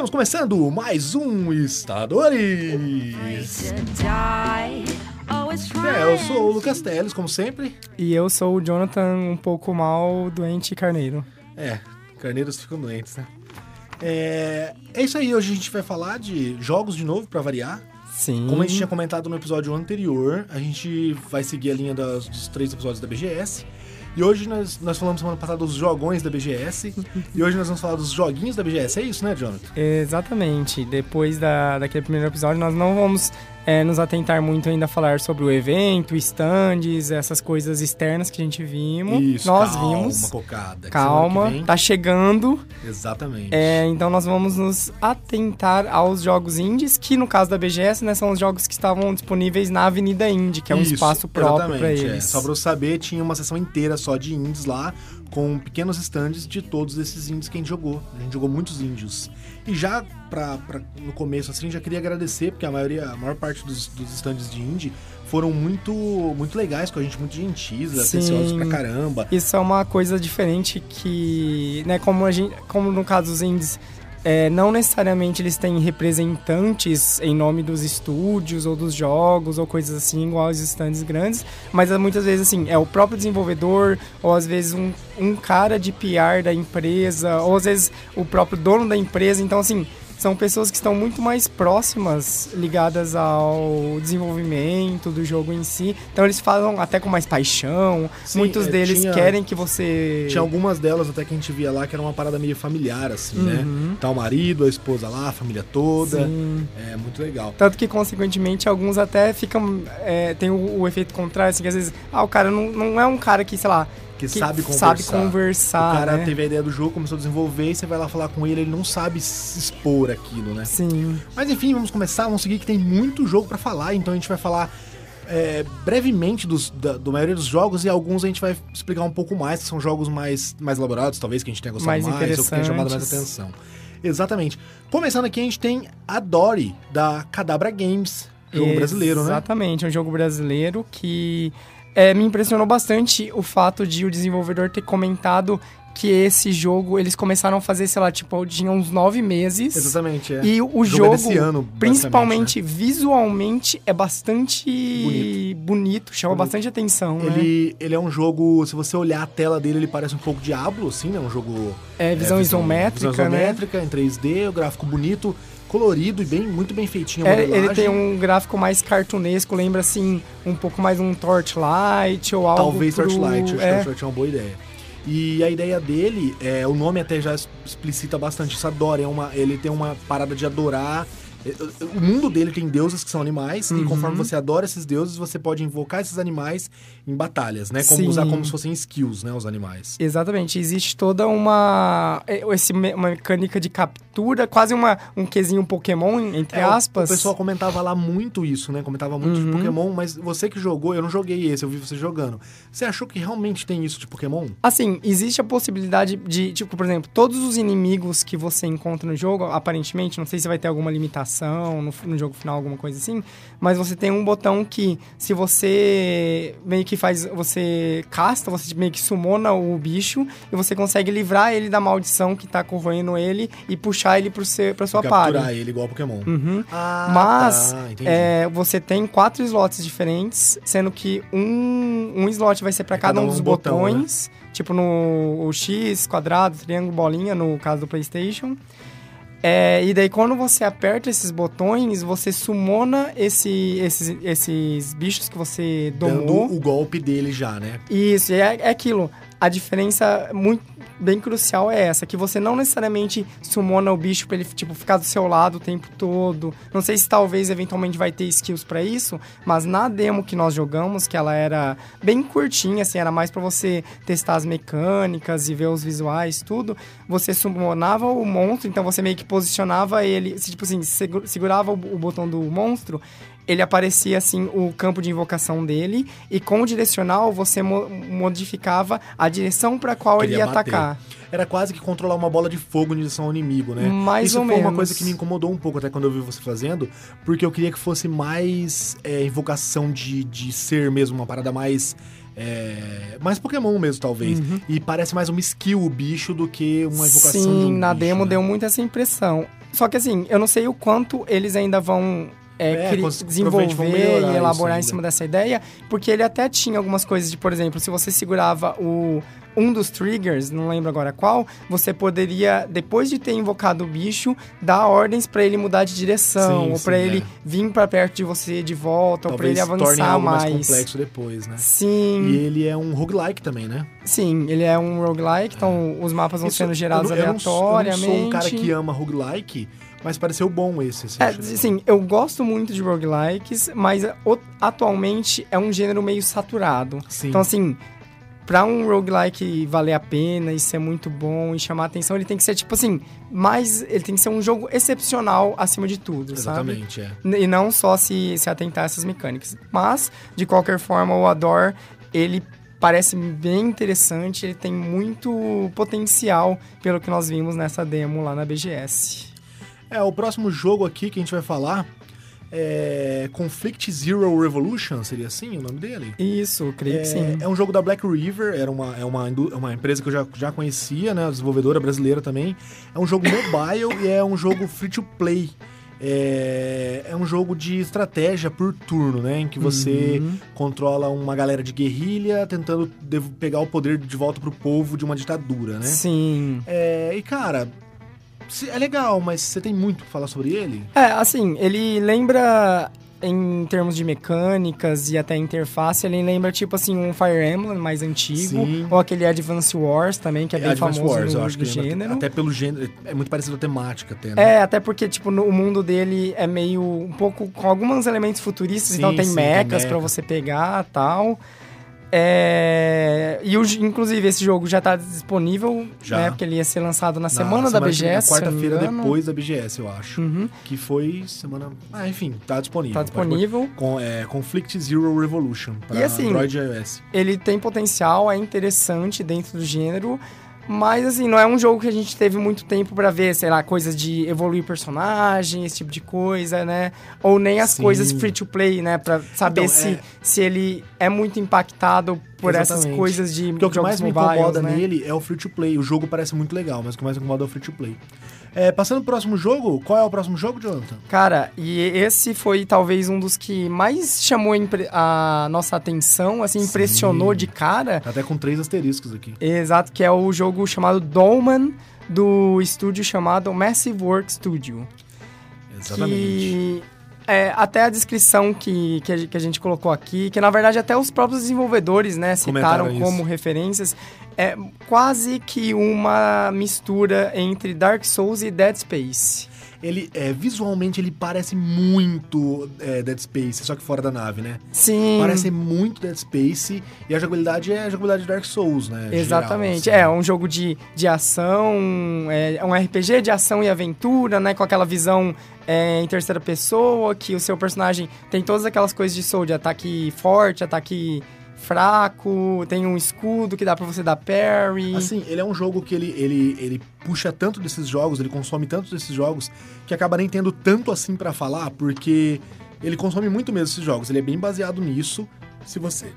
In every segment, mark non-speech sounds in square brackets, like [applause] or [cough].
Estamos começando mais um Estadores. É, eu sou o Lucas Teles, como sempre. E eu sou o Jonathan, um pouco mal, doente carneiro. É, carneiros ficam doentes, né? É, é isso aí, hoje a gente vai falar de jogos de novo, pra variar. Sim. Como a gente tinha comentado no episódio anterior, a gente vai seguir a linha das- dos três episódios da BGS. E hoje nós, nós falamos semana passada dos jogões da BGS. [laughs] e hoje nós vamos falar dos joguinhos da BGS. É isso, né, Jonathan? Exatamente. Depois da, daquele primeiro episódio, nós não vamos é, nos atentar muito ainda a falar sobre o evento, stands, essas coisas externas que a gente vimos. Isso, nós calma, vimos. cocada. Calma, vem- tá chegando. Exatamente. É, então nós vamos nos atentar aos jogos indies, que no caso da BGS, né, são os jogos que estavam disponíveis na Avenida Indie, que é um Isso, espaço próprio para é. eles. Só pra eu saber, tinha uma sessão inteira só de indies lá, com pequenos stands de todos esses indies que a gente jogou. A gente jogou muitos índios. E já pra, pra- no começo, assim, já queria agradecer, porque a maioria, a maior parte dos, dos stands de indie foram muito, muito legais com a gente, muito gentis, atenciosos pra caramba. Isso é uma coisa diferente que, né, como, a gente, como no caso dos indies, é, não necessariamente eles têm representantes em nome dos estúdios ou dos jogos ou coisas assim, igual aos stands grandes, mas é, muitas vezes assim, é o próprio desenvolvedor ou às vezes um, um cara de PR da empresa ou às vezes o próprio dono da empresa, então assim, são pessoas que estão muito mais próximas, ligadas ao desenvolvimento do jogo em si. Então eles falam até com mais paixão. Sim, Muitos é, deles tinha- querem que você. Tinha algumas delas até que a gente via lá que era uma parada meio familiar, assim, Uhum. né? Tá o marido, a esposa lá, a família toda. Sim. É muito legal. Tanto que, consequentemente, alguns até ficam. é, tem o, o efeito contrário, assim, que às vezes. Ah, o cara não, não é um cara que, sei lá. Que, sabe conversar. sabe conversar, O cara né? teve a ideia do jogo, começou a desenvolver, e você vai lá falar com ele, ele não sabe se expor aquilo, né? Sim. Mas enfim, vamos começar, vamos seguir que tem muito jogo pra falar, então a gente vai falar é, brevemente dos, da, do maioria dos jogos e alguns a gente vai explicar um pouco mais, que são jogos mais, mais elaborados, talvez que a gente tenha gostado Mais mais, ou que tenha chamado mais atenção. Exatamente. Começando aqui, a gente tem a Dory, da Cadabra Games, jogo brasileiro, né? Exatamente, é um jogo brasileiro que é, me impressionou bastante o fato de o desenvolvedor ter comentado que esse jogo eles começaram a fazer, sei lá, tipo, tinha uns nove meses. Exatamente, é. E o jogo é jogo, desse ano, principalmente visualmente, é bastante Bonito. bonito, chama Bonito. bastante atenção, né? Ele, ele é um jogo, se você olhar a tela dele, ele parece um pouco Diablo, assim, né? Um jogo É visão É, isométrica, visão né? isométrica, em 3D, o gráfico bonito, colorido e bem, muito bem feitinho É, ele tem um gráfico mais cartunesco, lembra assim, um pouco mais um Torchlight ou algo Talvez pro... Torchlight, acho que é, Torchlight é uma boa ideia. E a ideia dele, é, o nome até já explicita bastante isso, adora, é uma, ele tem uma parada de adorar... O mundo dele tem deuses que são animais, e Uhum. conforme você adora esses deuses, você pode invocar esses animais em batalhas, né? Como Sim. usar como se fossem skills, né? Os animais. Exatamente, existe toda uma é, esse, uma mecânica de captura, quase uma, um quesinho Pokémon, entre É, aspas. O pessoal comentava lá muito isso, né? Comentava muito de Uhum. Pokémon, mas você que jogou, eu não joguei esse, eu vi você jogando. Você achou que realmente tem isso de Pokémon? Assim, existe a possibilidade de, tipo, por exemplo, todos os inimigos que você encontra no jogo, aparentemente, não sei se vai ter alguma limitação no, no jogo final, alguma coisa assim, mas você tem um botão que, se você meio que faz, você casta, você meio que sumona o bicho e você consegue livrar ele da maldição que tá corroendo ele e puxar ele pro seu, pra sua Capturar party. ele igual Pokémon. Uhum. Ah, Mas tá, é, você tem quatro slots diferentes, sendo que um, um slot vai ser para É cada cada um um dos um botão, botões. Tipo no o X, quadrado, triângulo, bolinha, no caso do PlayStation. É, e daí quando você aperta esses botões, você sumona esse, esses, esses bichos que você Dando domou. o golpe dele já, né? Isso, é, é aquilo. A diferença muito bem crucial é essa, que você não necessariamente sumona o bicho pra ele, tipo, ficar do seu lado o tempo todo. Não sei se talvez, eventualmente, vai ter skills pra isso, mas na demo que nós jogamos, que ela era bem curtinha, assim, era mais pra você testar as mecânicas e ver os visuais, tudo, você summonava o monstro, então você meio que posicionava ele, tipo assim, segu- segurava o botão do monstro, ele aparecia assim o campo de invocação dele e com o direcional você mo- modificava a direção para qual ele ia bater. atacar. Era quase que controlar uma bola de fogo em direção ao inimigo, né? Mais Isso ou foi uma menos. coisa que me incomodou um pouco até quando eu vi você fazendo, porque eu queria que fosse mais é, invocação de, de ser mesmo, uma parada mais. é, mais Pokémon mesmo, talvez. E parece mais uma skill o bicho do que uma invocação de Uhum. Sim, um na bicho, demo né? deu muito essa impressão. Só que assim, eu não sei o quanto eles ainda vão é, É, desenvolver e elaborar em cima dessa ideia, porque ele até tinha algumas coisas de, por exemplo, se você segurava o um dos triggers, não lembro agora qual, você poderia, depois de ter invocado o bicho, dar ordens pra ele mudar de direção, Sim, ou pra sim, ele é. vir pra perto de você de volta, ou pra Talvez ele se torne avançar algo mais. mais. complexo depois, né? Sim, E ele é um roguelike também, né? sim, ele é um roguelike, então os mapas vão Isso- sendo gerados eu não- eu não sou- aleatoriamente. Eu não sou um cara que ama roguelike, mas pareceu bom esse. você É, sim, eu gosto muito de roguelikes, mas o- atualmente é um gênero meio saturado. Sim. Então, assim, pra um roguelike valer a pena e ser muito bom e chamar atenção, ele tem que ser, tipo assim, mais. Ele tem que ser um jogo excepcional acima de tudo, sabe? Exatamente, é. E não só se, se atentar a essas mecânicas. Mas, de qualquer forma, o Ador, ele parece bem interessante, ele tem muito potencial pelo que nós vimos nessa demo lá na BGS. É, o próximo jogo aqui que a gente vai falar é Conflict Zero Revolution, seria assim o nome dele? Isso, creio que sim. É, é um jogo da Black River, era uma, é uma, é uma empresa que eu já, já conhecia, né? Desenvolvedora brasileira também. É um jogo mobile e é um jogo free to play. É, é um jogo de estratégia por turno, né? Em que você Uhum. controla uma galera de guerrilha tentando pegar o poder de volta pro povo de uma ditadura, né? Sim. É, e cara, é legal, mas você tem muito pra falar sobre ele? É, assim, ele lembra em termos de mecânicas e até interface, ele lembra tipo assim um Fire Emblem mais antigo, Sim. ou aquele Advance Wars também, que é, bem Advance famoso Wars, no, eu acho que gênero. até pelo gênero, é muito parecido a temática até, né? É, até porque, tipo, no, o mundo dele é meio um pouco com alguns elementos futuristas, Sim, então tem sim, tem mechas pra mecha. você pegar tal. É... E o, inclusive esse jogo já tá disponível, Já. né? Porque ele ia ser lançado na, Na semana, da que- BGS. Quarta-feira depois da BGS, eu acho. Uhum, Que foi semana. Ah, enfim, tá disponível. tá disponível. Com, é, Conflict Zero Revolution pra E assim, Android e iOS. ele tem potencial, é interessante dentro do gênero, mas assim, não é um jogo que a gente teve muito tempo pra ver, sei lá, coisas de evoluir personagem, esse tipo de coisa, né? Ou nem as Sim. coisas free to play, né? Pra saber Então, se, é- se ele é muito impactado por essas Exatamente. coisas de Porque o que mais me incomoda né? nele é o free to play. O jogo parece muito legal, mas o que mais me incomoda é o free to play. É, passando pro próximo jogo, qual é o próximo jogo, Jonathan? Cara, e esse foi talvez um dos que mais chamou a nossa atenção, assim, Sim. impressionou de cara. Tá até com três asteriscos aqui. Exato, que é o jogo chamado Dolman, do estúdio chamado Massive Work Studio. Exatamente. Que é, até a descrição que, que, a, gente colocou aqui, que na verdade até os próprios desenvolvedores, né, Comentaram citaram isso. como referências, é quase que uma mistura entre Dark Souls e Dead Space. Ele, é, visualmente, ele parece muito é, Dead Space, só que fora da nave, né? Sim. Parece muito Dead Space e a jogabilidade é a jogabilidade de Dark Souls, né? Exatamente. Geral, É, assim. um jogo de, de ação, é um RPG de ação e aventura, né? Com aquela visão é, em terceira pessoa, que o seu personagem tem todas aquelas coisas de soul, de ataque forte, ataque fraco, tem um escudo que dá pra você dar parry. Assim, ele é um jogo que ele, ele, ele puxa tanto desses jogos, ele consome tanto desses jogos, que acaba nem tendo tanto assim pra falar, porque ele consome muito mesmo esses jogos. Ele é bem baseado nisso. Se você.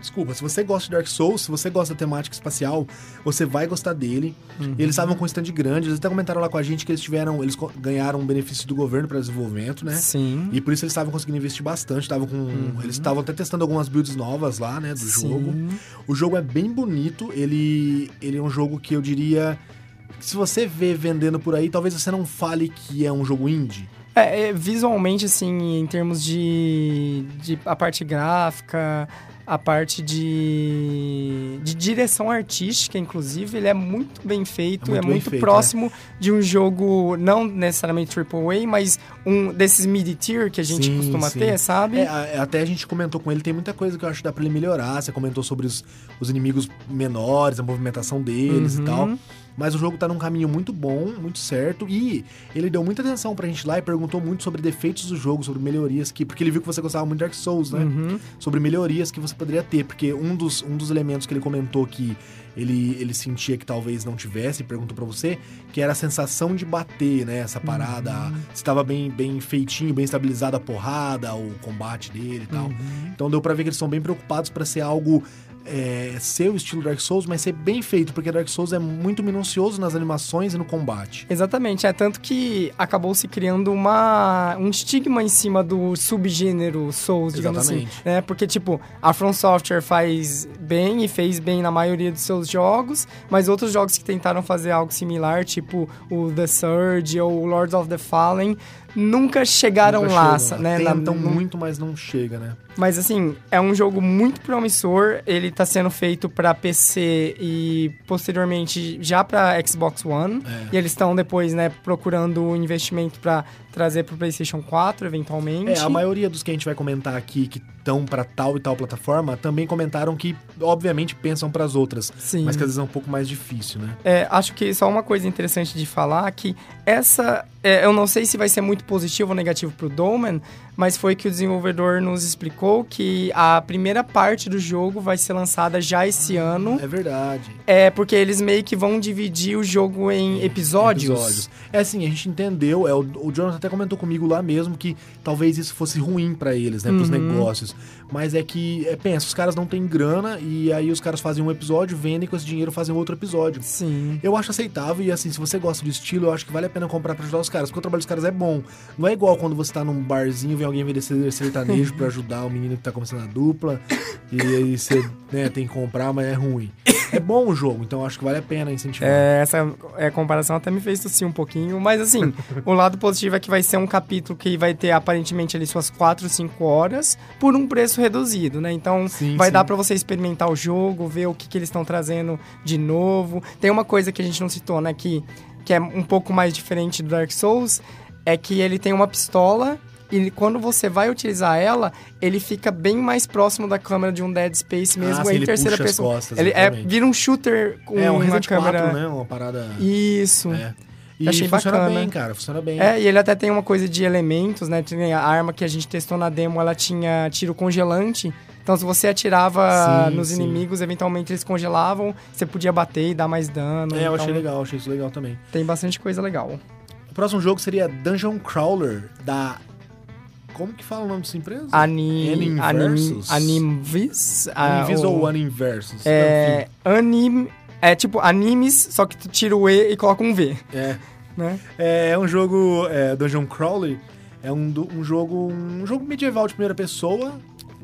Desculpa, se você gosta de Dark Souls, se você gosta da temática espacial, você vai gostar dele. Uhum. Eles estavam com um stand grande, eles até comentaram lá com a gente que eles tiveram. Eles ganharam um benefício do governo para desenvolvimento, né? Sim. E por isso eles estavam conseguindo investir bastante, estavam com. Eles estavam até testando algumas builds novas lá, né, do Sim. jogo. O jogo é bem bonito, ele, ele é um jogo que eu diria. Se você vê vendendo por aí, talvez você não fale que é um jogo indie. É, é, visualmente, assim, em termos de, de a parte gráfica, a parte de, de direção artística, inclusive, ele é muito bem feito, É é muito muito, bem feito, próximo de um jogo, não necessariamente AAA, mas um desses mid-tier que a gente Sim, costuma sim. ter, sabe? É, a- até a gente comentou com ele, tem muita coisa que eu acho que dá pra ele melhorar. Você comentou sobre os, os inimigos menores, a movimentação deles Uhum. e tal. Mas o jogo tá num caminho muito bom, muito certo. E ele deu muita atenção pra gente lá e perguntou muito sobre defeitos do jogo, sobre melhorias que. Porque ele viu que você gostava muito de Dark Souls, né? Uhum. sobre melhorias que você poderia ter, porque um dos, um dos elementos que ele comentou que ele, ele sentia que talvez não tivesse, perguntou pra você, que era a sensação de bater, né? Essa parada, se estava bem, bem feitinho, bem estabilizada a porrada, o combate dele e tal. Uhum. Então deu pra ver que eles são bem preocupados pra ser algo é, ser o estilo Dark Souls, mas ser bem feito, porque Dark Souls é muito minucioso nas animações e no combate. Exatamente, é tanto que acabou se criando uma, um estigma em cima do subgênero Souls, digamos assim, Exatamente. né? Porque, tipo, a From Software faz bem e fez bem na maioria dos seus jogos, mas outros jogos que tentaram fazer algo similar, tipo o The Surge ou o Lords of the Fallen, nunca chegaram Nunca lá, chegam, né? Na- Tentam no- muito, mas não chega, né? Mas assim, é um jogo muito promissor. Ele tá sendo feito pra PC e posteriormente já pra Xbox One. É. E eles estão depois, né, procurando investimento pra trazer pro PlayStation 4 eventualmente. É, a maioria dos que a gente vai comentar aqui que estão pra tal e tal plataforma também comentaram que, obviamente, pensam pras outras. Sim. Mas que às vezes é um pouco mais difícil, né? É, acho que só uma coisa interessante de falar que essa, é, eu não sei se vai ser muito positivo ou negativo pro Dolmen, mas foi que o desenvolvedor nos explicou que a primeira parte do jogo vai ser lançada já esse ano. É verdade. É porque eles meio que vão dividir o jogo em episódios. É assim, a gente entendeu, é, o, o Jonathan até comentou comigo lá mesmo que talvez isso fosse ruim pra eles, né, pros Uhum. negócios. Mas é que, é, pensa, os caras não têm grana e aí os caras fazem um episódio, vendem com esse dinheiro fazem outro episódio. Sim. Eu acho aceitável e assim, se você gosta do estilo, eu acho que vale a pena comprar pra ajudar os caras, porque o trabalho dos caras é bom. Não é igual quando você tá num barzinho, vem alguém vender sertanejo pra ajudar o menino que tá começando a dupla, e aí você né, tem que comprar, mas é ruim. É bom o jogo, então acho que vale a pena incentivar. É, essa é, comparação até me fez tossir um pouquinho, mas assim, [laughs] o lado positivo é que vai ser um capítulo que vai ter aparentemente ali suas 4, 5 horas por um preço reduzido, né? Então Sim, vai sim. dar pra você experimentar o jogo, ver o que, que eles estão trazendo de novo. Tem uma coisa que a gente não citou, né? Que, que é um pouco mais diferente do Dark Souls, é que ele tem uma pistola. E quando você vai utilizar ela, ele fica bem mais próximo da câmera de um Dead Space mesmo, Ah, em ele terceira puxa as pessoa. costas, ele é, vira um shooter com É um uma câmera. 4, né? Uma parada. Isso. É. E Achei funciona bacana. bem, cara. Funciona bem. É, e ele até tem uma coisa de elementos, né? A arma que a gente testou na demo, ela tinha tiro congelante. Então, se você atirava Sim, nos sim. inimigos, eventualmente eles congelavam, você podia bater e dar mais dano. É, eu então, achei legal, achei isso legal também. Tem bastante coisa legal. O próximo jogo seria Dungeon Crawler, da. Como que fala o nome dessa empresa? Ani, anim, Animversus? Animvis? ah, Animvis ou Animversus? É, anim, é tipo animes, só que tu tira o E e coloca um V, É. né? É um jogo. É, Dungeon Crawler é um, um jogo. Um jogo medieval de primeira pessoa.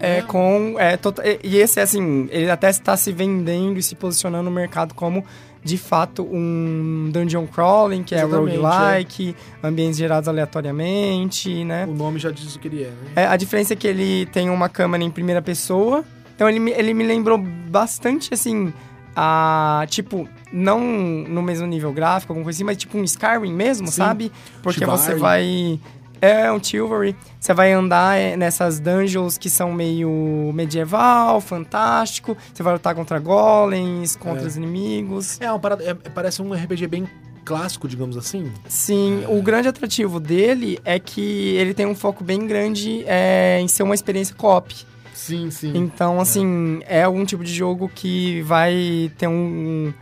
É, né? com. É, tota- e esse, assim, ele até está se vendendo e se posicionando no mercado como, de fato, um dungeon crawling, que Exatamente, é roguelike, ambientes gerados aleatoriamente, né? O nome já diz o que ele é, né? É, a diferença é que ele tem uma câmera em primeira pessoa. Então ele, me- ele me lembrou bastante, assim, a. Tipo, não no mesmo nível gráfico, alguma coisa assim, mas tipo um Skyrim mesmo, Sim. sabe? Porque você vai. É, um Chivalry. Você vai andar é, nessas dungeons que são meio medieval, fantástico. Você vai lutar contra golems, contra É. os inimigos. É, uma parada, é- parece um RPG bem clássico, digamos assim. Sim, o grande atrativo dele é que ele tem um foco bem grande é, em ser uma experiência co-op. Sim, sim. Então, assim, é um tipo de jogo que vai ter um, um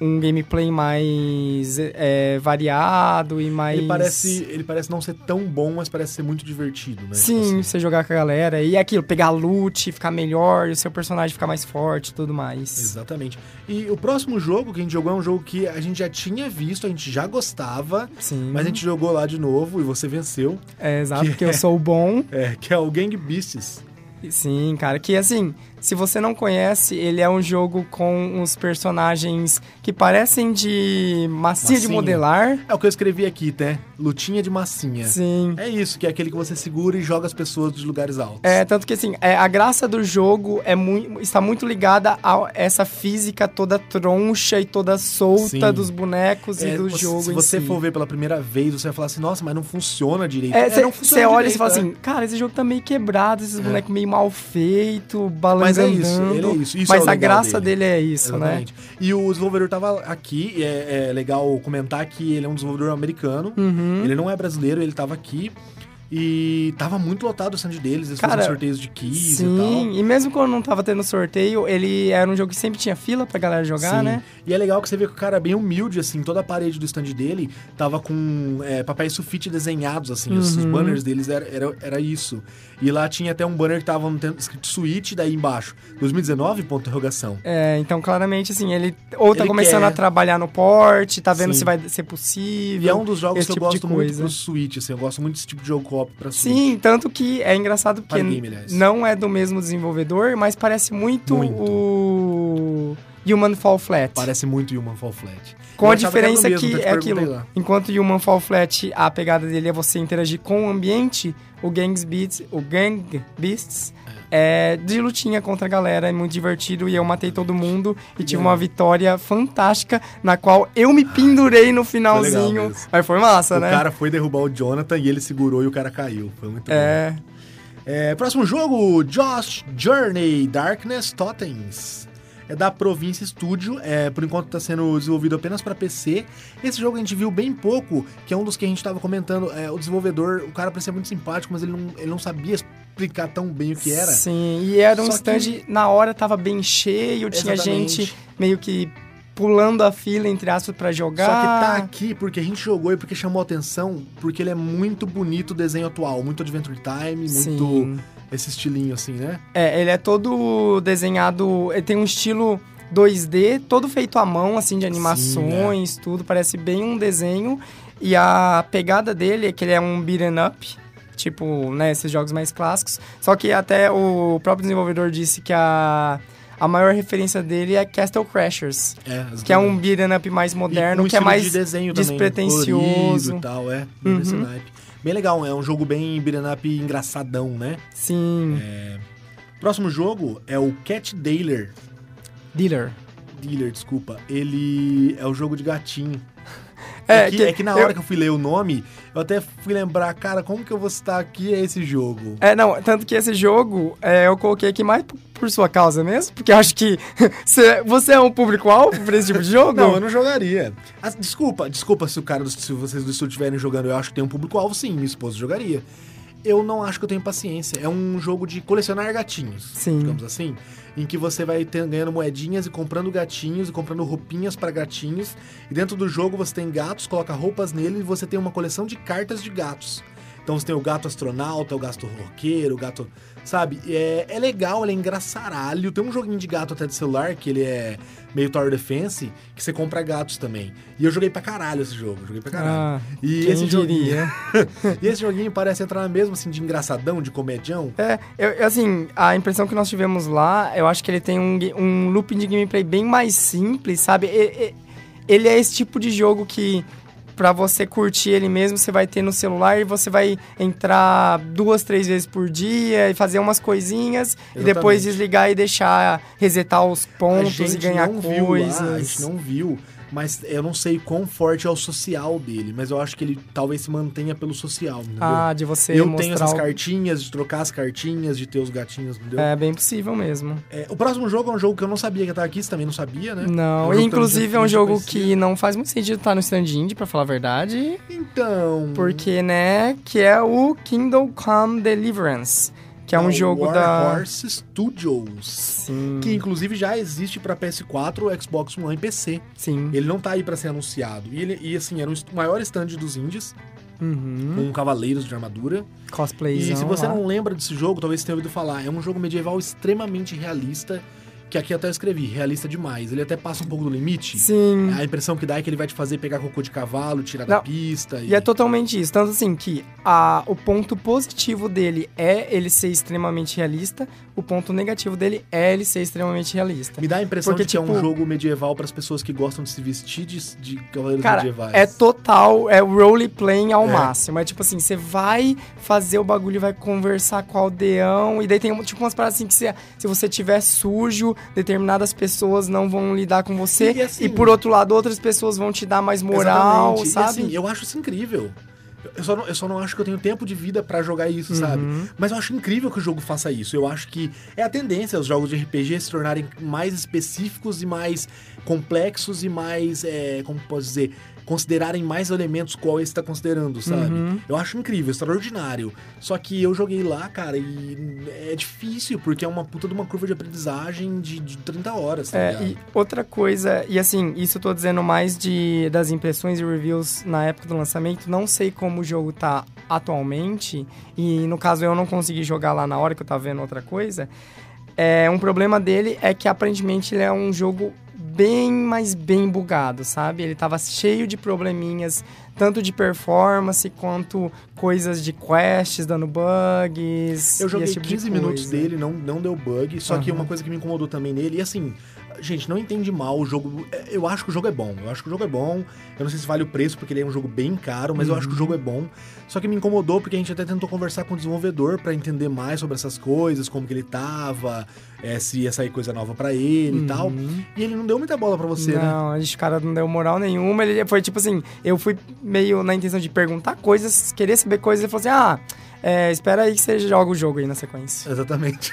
gameplay mais é, variado e mais. Ele parece, ele parece não ser tão bom, mas parece ser muito divertido, né? Sim, Tipo assim. você jogar com a galera. E é aquilo, pegar loot, ficar melhor, o seu personagem ficar mais forte e tudo mais. Exatamente. E o próximo jogo que a gente jogou é um jogo que a gente já tinha visto, a gente já gostava, Sim. mas a gente jogou lá de novo e você venceu. É, exato, que porque eu sou o bom. [laughs] É, que é o Gang Beasts. Sim, cara, que assim, se você não conhece, ele é um jogo com uns personagens que parecem de massinha, de Massinha. modelar. É o que eu escrevi aqui, né? Lutinha de massinha. Sim. É isso, que é aquele que você segura e joga as pessoas dos lugares altos. É, tanto que assim, é, a graça do jogo é mui- está muito ligada a essa física toda troncha e toda solta Sim. dos bonecos e É, do você- jogo Se você si. for ver pela primeira vez, você vai falar assim, nossa, mas não funciona direito. É, não você funciona olha e fala é. assim, cara, esse jogo tá meio quebrado, esses É. bonecos meio mal feitos, Mas é isso, ele é isso. isso Mas é a graça dele. dele, é isso, né? Exatamente. E o desenvolvedor tava aqui, é, é legal comentar que ele é um desenvolvedor americano. Uhum. Ele não é brasileiro, ele tava aqui. E tava muito lotado o stand deles, eles Cara, sorteios de keys e Sim, tal. e mesmo quando não tava tendo sorteio, ele era um jogo que sempre tinha fila pra galera jogar, Sim. né? E é legal que você vê que o cara é bem humilde, assim, toda a parede do stand dele tava com é, papéis sulfite desenhados, assim, os, os Uhum. banners deles era, era, era isso. E lá tinha até um banner que tava escrito Switch, daí embaixo, 2019, ponto interrogação. É, então claramente, assim, ele ou tá Ele começando quer. a trabalhar no porte, tá vendo Sim. se vai ser possível. E é um dos jogos que eu tipo gosto muito pro Switch, assim, eu gosto muito desse tipo de jogo co-op pra Switch. Sim, tanto que é engraçado porque game, não é do mesmo desenvolvedor, mas parece muito, Muito. o Human Fall Flat. Parece muito Human Fall Flat. Com Eu a achava que diferença mesmo, que é aquilo. lá. Enquanto o Human Fall Flat, a pegada dele é você interagir com o ambiente, o Gangs Beats, o Gang Beasts é de lutinha contra a galera, é muito divertido e eu matei todo mundo e tive uma vitória fantástica na qual eu me pendurei no [laughs] finalzinho. mesmo. Mas foi massa, O né? cara foi derrubar o Jonathan e ele segurou e o cara caiu. Foi muito bom. É, É, próximo jogo, Josh Journey Darkness Totems. É da Província Studio, é, por enquanto está sendo desenvolvido apenas para PC. Esse jogo a gente viu bem pouco, que é um dos que a gente estava comentando. É, o desenvolvedor, o cara parecia muito simpático, mas ele não, ele não sabia explicar tão bem o que era. Sim, e era um Só stand, que- na hora tava bem cheio, tinha Exatamente. gente meio que pulando a fila, entre aspas, pra jogar. Só que tá aqui porque a gente jogou e porque chamou atenção, porque ele é muito bonito o desenho atual, muito Adventure Time, muito Sim. Esse estilinho assim, né? É, ele é todo desenhado. Ele tem um estilo 2D, todo feito à mão, assim, de animações, tudo. Parece bem um desenho. E a pegada dele é que ele é um beat'em up. Tipo, né, esses jogos mais clássicos. Só que até o próprio desenvolvedor disse que a, a maior referência dele é Castle Crashers. É, Que é um beat'em up mais moderno, com que é mais de desenho também, despretensioso. e tal, é. Uhum. Bem legal, é um jogo bem beat'em up engraçadão, né? Sim, Próximo jogo é o Cat Dealer. dealer. Dealer, desculpa. Ele é o jogo de gatinho. É, É, que, que é que na eu- hora que eu fui ler o nome, eu até fui lembrar, cara, como que eu vou citar aqui esse jogo? É, não, tanto que esse jogo é, eu coloquei aqui mais por sua causa mesmo, porque eu acho que [laughs] cê- você é um público-alvo pra esse tipo de jogo. Não, eu não jogaria. Ah, desculpa, desculpa se o cara, se vocês do estúdio estiverem jogando, eu acho que tem um público-alvo, sim, minha esposa jogaria. Eu não acho que eu tenho paciência. É um jogo de colecionar gatinhos, Sim. digamos assim, em que você vai ter- ganhando moedinhas e comprando gatinhos e comprando roupinhas para gatinhos. E dentro do jogo você tem gatos, coloca roupas nele e você tem uma coleção de cartas de gatos. Então você tem o gato astronauta, o gato roqueiro, o gato. Sabe? É, é legal, ele é engraçaralho. Tem um joguinho de gato até de celular, que ele é meio Tower Defense, que você compra gatos também. E eu joguei pra caralho esse jogo, joguei pra caralho. Ah, e esse joguinho. diria? [laughs] e esse joguinho parece entrar na mesma assim de engraçadão, de comedião. É, eu, assim, a impressão que nós tivemos lá, eu acho que ele tem um, um looping de gameplay bem mais simples, sabe? E- e- Ele é esse tipo de jogo que, pra você curtir ele mesmo, você vai ter no celular e você vai entrar duas, três vezes por dia e fazer umas coisinhas e depois Exatamente. desligar e deixar resetar os pontos e ganhar coisas. lá, a gente não viu, mas eu não sei quão forte é o social dele, mas eu acho que ele talvez se mantenha pelo social, entendeu? Ah, de você eu tenho essas o- cartinhas, de trocar as cartinhas, de ter os gatinhos, entendeu? É bem possível mesmo. É, o próximo jogo é um jogo que eu não sabia que estar aqui, você também não sabia, né? Não, um que eu inclusive é um jogo conhecia. que não faz muito sentido estar no stand indie, pra falar a verdade. Então... Porque, né, que é o Kingdom Come Deliverance, que é um o jogo War da... Horse Studios. Sim, Que inclusive já existe pra PS4, Xbox One e PC. sim. Ele não tá aí pra ser anunciado. E, ele, e assim, era o maior stand dos indies, Uhum. com cavaleiros de armadura. Cosplayzão E se você lá. não lembra desse jogo, talvez você tenha ouvido falar. É um jogo medieval extremamente realista, que aqui até eu escrevi, realista demais. Ele até passa um pouco do limite. Sim. A impressão que dá é que ele vai te fazer pegar cocô de cavalo, tirar da Não. pista. E é totalmente isso. Tanto assim que a, o ponto positivo dele é ele ser extremamente realista, o ponto negativo dele é ele ser extremamente realista. Me dá a impressão Porque, de que é um tipo- jogo medieval para as pessoas que gostam de se vestir de, de cavaleiros Cara, medievais. é total, é roleplaying ao É. máximo. É tipo assim, você vai fazer o bagulho, vai conversar com o aldeão, e daí tem tipo umas paradas assim que se, se você tiver sujo, determinadas pessoas não vão lidar com você, E, assim- e por outro lado, outras pessoas vão te dar mais moral, Exatamente. sabe? E assim, eu acho isso incrível. Eu só, não, eu só não acho que eu tenho tempo de vida pra jogar isso, Uhum. sabe? Mas eu acho incrível que o jogo faça isso. Eu acho que é a tendência os jogos de RPG se tornarem mais específicos e mais complexos e mais, é, como posso dizer, considerarem mais elementos qual esse tá considerando, sabe? Uhum. Eu acho incrível, extraordinário. Só que eu joguei lá, cara, e é difícil, porque é uma puta de uma curva de aprendizagem de, de 30 horas, tá É, e outra coisa, e assim, isso eu tô dizendo mais de das impressões e reviews na época do lançamento, não sei como o jogo tá atualmente, e no caso eu não consegui jogar lá na hora que eu tava vendo outra coisa. É, um problema dele é que aparentemente ele é um jogo bem, mas bem bugado, sabe? Ele tava cheio de probleminhas, tanto de performance quanto coisas de quests dando bugs. Eu joguei tipo de 15 minutos coisa. dele, não, não deu bug. Só que Aham. uma coisa que me incomodou também nele, e assim, gente, não entende mal o jogo. é, Eu acho que o jogo é bom. Eu acho que o jogo é bom. Eu não sei se vale o preço, porque ele é um jogo bem caro, mas eu acho que o jogo é bom. Só que me incomodou porque a gente até tentou conversar com o desenvolvedor pra entender mais sobre essas coisas, como que ele tava, é, se ia sair coisa nova pra ele e tal. E ele não deu muita bola pra você, né? não, a gente, cara, não deu moral nenhuma. Ele foi tipo assim, eu fui meio na intenção de perguntar coisas, querer saber coisas, e falou assim: ah, é, espera aí que você joga o jogo aí na sequência. Exatamente.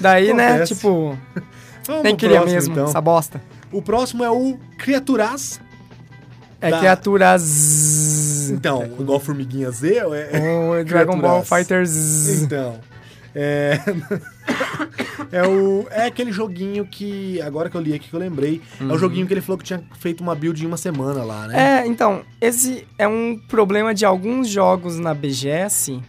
Daí, né, Acontece. tipo, [laughs] Vamos nem queria próximo, mesmo então. essa bosta. O próximo é o Criaturas. É Da- criaturas. Então, igual Formiguinha Z, é, [laughs] O Dragon Ball. Fighters. Então. É. [coughs] é, o, é aquele joguinho que. Agora que eu li aqui que eu lembrei. É o joguinho que ele falou que tinha feito uma build em uma semana lá, né? Uhum. É, então, esse é um problema de alguns jogos na BGS,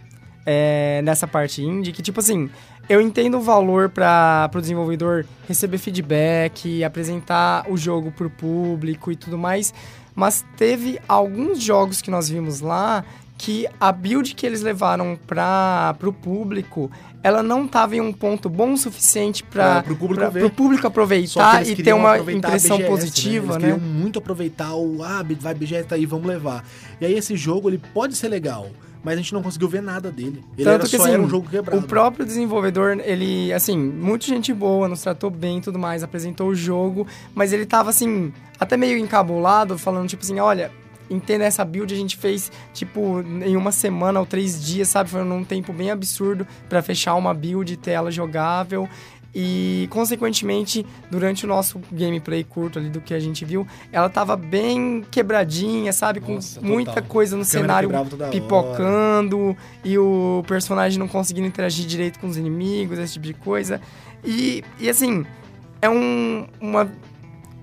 é, nessa parte indie, que tipo assim, eu entendo o valor para o desenvolvedor receber feedback, apresentar o jogo pro público e tudo mais, mas teve alguns jogos que nós vimos lá que a build que eles levaram para o público, ela não estava em um ponto bom o suficiente para Pra- pro público público aproveitar e ter uma impressão BGS, positiva, Eles né? muito aproveitar o. Ah, vai, BGS tá aí, vamos levar. E aí esse jogo, ele pode ser legal, mas a gente não conseguiu ver nada dele. Ele era, só era um jogo quebrado. assim, o próprio desenvolvedor, ele, assim, muita gente boa, nos tratou bem e tudo mais, apresentou o jogo, mas ele tava, assim, até meio encabulado, falando, tipo assim, olha, entenda essa build a gente fez, tipo, em uma semana ou três dias, sabe? Foi num tempo bem absurdo pra fechar uma build e ter ela jogável. E, consequentemente, durante o nosso gameplay curto ali do que a gente viu, ela tava bem quebradinha, sabe? Com Nossa, muita total. coisa no cenário toda hora. pipocando e o personagem não conseguindo interagir direito com os inimigos, esse tipo de coisa. E, e assim, é um, uma.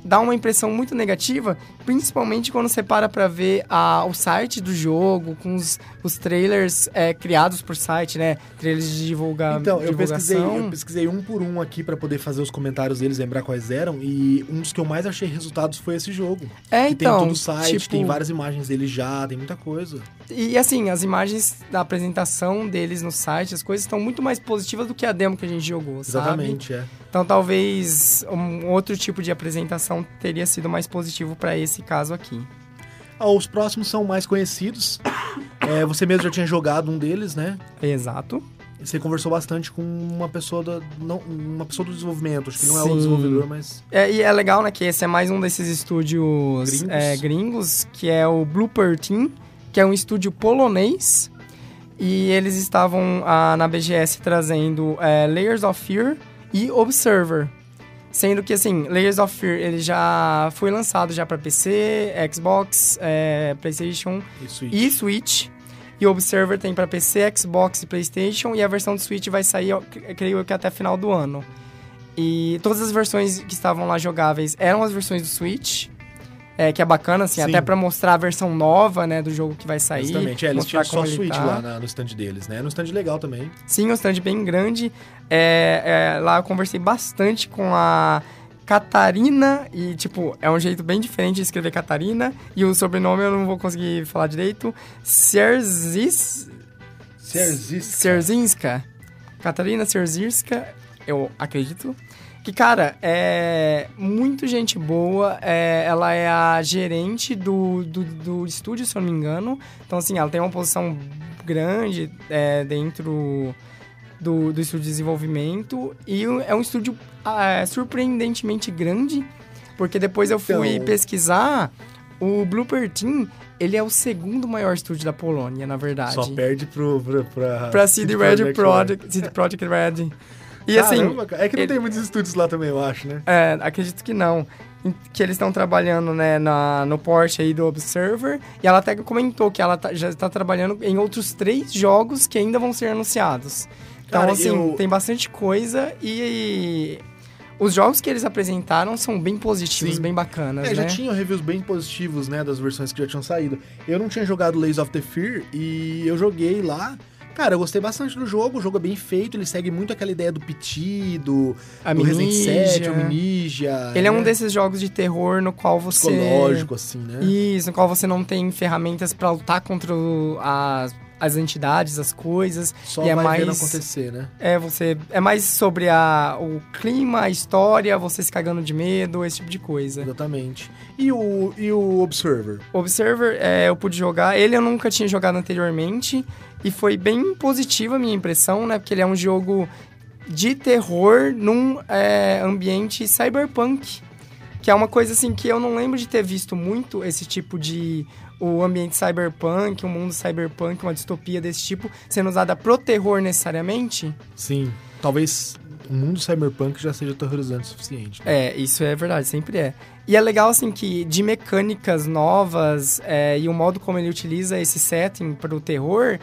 dá uma impressão muito negativa, principalmente quando você para pra ver a, o site do jogo, com os, os trailers é, criados por site, né? Trailers de divulga, Então, eu pesquisei, divulgação. eu pesquisei um por um aqui pra poder fazer os comentários deles, lembrar quais eram, e um dos que eu mais achei resultados foi esse jogo. É, que então, tem todo o site, tipo, tem várias imagens dele já, tem muita coisa. E assim, as imagens da apresentação deles no site, as coisas estão muito mais positivas do que a demo que a gente jogou, sabe? Exatamente, é. Então talvez um outro tipo de apresentação teria sido mais positivo para esse caso aqui. Ah, os próximos são mais conhecidos. [coughs] É, você mesmo já tinha jogado um deles, né? Exato. Você conversou bastante com uma pessoa, da, não, uma pessoa do desenvolvimento. Acho que não é o Sim. desenvolvedor, mas. É, e é legal, né, que esse é mais um desses estúdios Gringos. é, gringos, que é o Blooper Team, que é um estúdio polonês. E eles estavam ah, na BGS trazendo é, Layers of Fear e Observer. Sendo que, assim, Layers of Fear, ele já foi lançado já para PC, Xbox, é, PlayStation Isso aí. e Switch. E Observer tem para PC, Xbox e PlayStation. E a versão do Switch vai sair, eu cre- creio que até final do ano. E todas as versões que estavam lá jogáveis eram as versões do Switch. É, que é bacana, assim, Sim. até pra mostrar a versão nova, né, do jogo que vai sair. Exatamente, é, eles tinham só ele Switch tá. lá na- no stand deles, né? No stand legal também. Sim, um stand bem grande. É, é, lá eu conversei bastante com a Catarina e, tipo, é um jeito bem diferente de escrever Catarina. E o sobrenome eu não vou conseguir falar direito. Serzis... Serziska. Serzinska. Catarina Serzirska, eu acredito. Que, cara, é muito gente boa. é, ela é a gerente do, do, do estúdio, se eu não me engano. Então, assim, ela tem uma posição grande é, dentro do, do estúdio de desenvolvimento. E é um estúdio ah, surpreendentemente grande. Porque depois eu fui Então- pesquisar. O Blooper Team, ele é o segundo maior estúdio da Polônia, na verdade Só perde pro, pro, pra, pra CD Red Project, CD Project Red. E assim. Caramba, cara. é que não ele- tem muitos estúdios lá também, eu acho, né? É, acredito que não. Que eles estão trabalhando, né, na, no porte aí do Observer. E ela até comentou que ela tá- já está trabalhando em outros três jogos que ainda vão ser anunciados. Então, Cara, assim, eu- tem bastante coisa e, os jogos que eles apresentaram são bem positivos, Sim. bem bacanas, É, né? já tinham reviews bem positivos, né, das versões que já tinham saído. Eu não tinha jogado Lays of the Fear e eu joguei lá. Cara, eu gostei bastante do jogo, o jogo é bem feito, ele segue muito aquela ideia do Piti, do, A do Resident 7, Amnesia. Ele é um né? desses jogos de terror no qual você... psicológico, assim, né? Isso, no qual você não tem ferramentas pra lutar contra as, as entidades, as coisas. Só e é mais- vendo acontecer, né? É, você. É mais sobre a, o clima, a história, você se cagando de medo, esse tipo de coisa. Exatamente. E o, e o Observer? Observer, é, eu pude jogar. Ele eu nunca tinha jogado anteriormente. E foi bem positiva a minha impressão, né? Porque ele é um jogo de terror num é, ambiente cyberpunk. Que é uma coisa assim que eu não lembro de ter visto muito esse tipo de. O ambiente cyberpunk, o mundo cyberpunk, uma distopia desse tipo, sendo usada pro terror necessariamente. Sim. Talvez o mundo cyberpunk já seja aterrorizante o suficiente. né? É, isso é verdade, sempre é. E é legal, assim, que de mecânicas novas é, e o modo como ele utiliza esse setting para o terror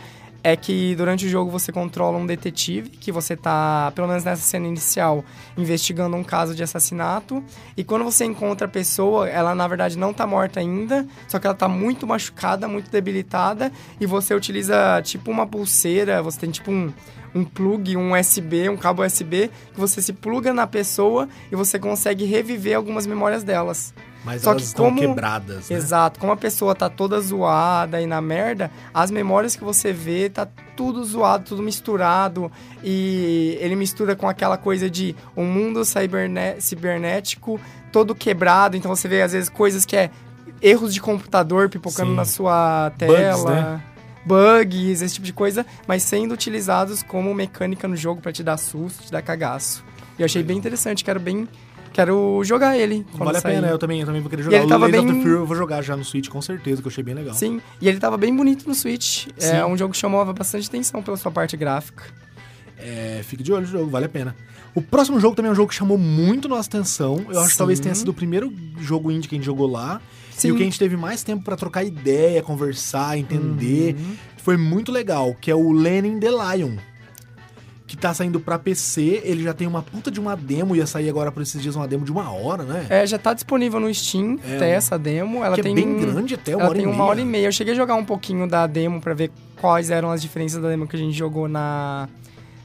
é que durante o jogo você controla um detetive, que você tá, pelo menos nessa cena inicial, investigando um caso de assassinato. E quando você encontra a pessoa, ela na verdade não tá morta ainda, só que ela tá muito machucada, muito debilitada, e você utiliza tipo uma pulseira, você tem tipo um, um plug, um USB, um cabo USB, que você se pluga na pessoa e você consegue reviver algumas memórias delas. Mas Só elas que estão como- quebradas, né? Exato, como a pessoa tá toda zoada e na merda, as memórias que você vê tá tudo zoado, tudo misturado e ele mistura com aquela coisa de um mundo cibernético todo quebrado, então você vê às vezes coisas que é erros de computador pipocando Sim. na sua Bugs, tela. né? Bugs, esse tipo de coisa, mas sendo utilizados como mecânica no jogo pra te dar susto, te dar cagaço. E eu achei bem interessante, quero bem. Quero jogar ele. Vale a sair. pena, eu também, eu também vou querer E jogar. ele O tava Lays of bem- the Fear eu vou jogar já no Switch, com certeza, que eu achei bem legal. Sim, e ele tava bem bonito no Switch. Sim. É um jogo que chamou bastante atenção pela sua parte gráfica. É, fique de olho no jogo, vale a pena. O próximo jogo também é um jogo que chamou muito nossa atenção. Eu acho que Sim. talvez tenha sido o primeiro jogo indie que a gente jogou lá. Sim. E o que a gente teve mais tempo pra trocar ideia, conversar, entender. Uhum. Foi muito legal, que é o Lenin the Lion. Que tá saindo pra PC, ele já tem uma puta de uma demo, ia sair agora por esses dias uma demo de uma hora, né? É, já tá disponível no Steam, É, até essa demo. Ela que tem é bem grande até, uma ela hora tem e uma meia. hora e meia. Eu cheguei a jogar um pouquinho da demo pra ver quais eram as diferenças da demo que a gente jogou na,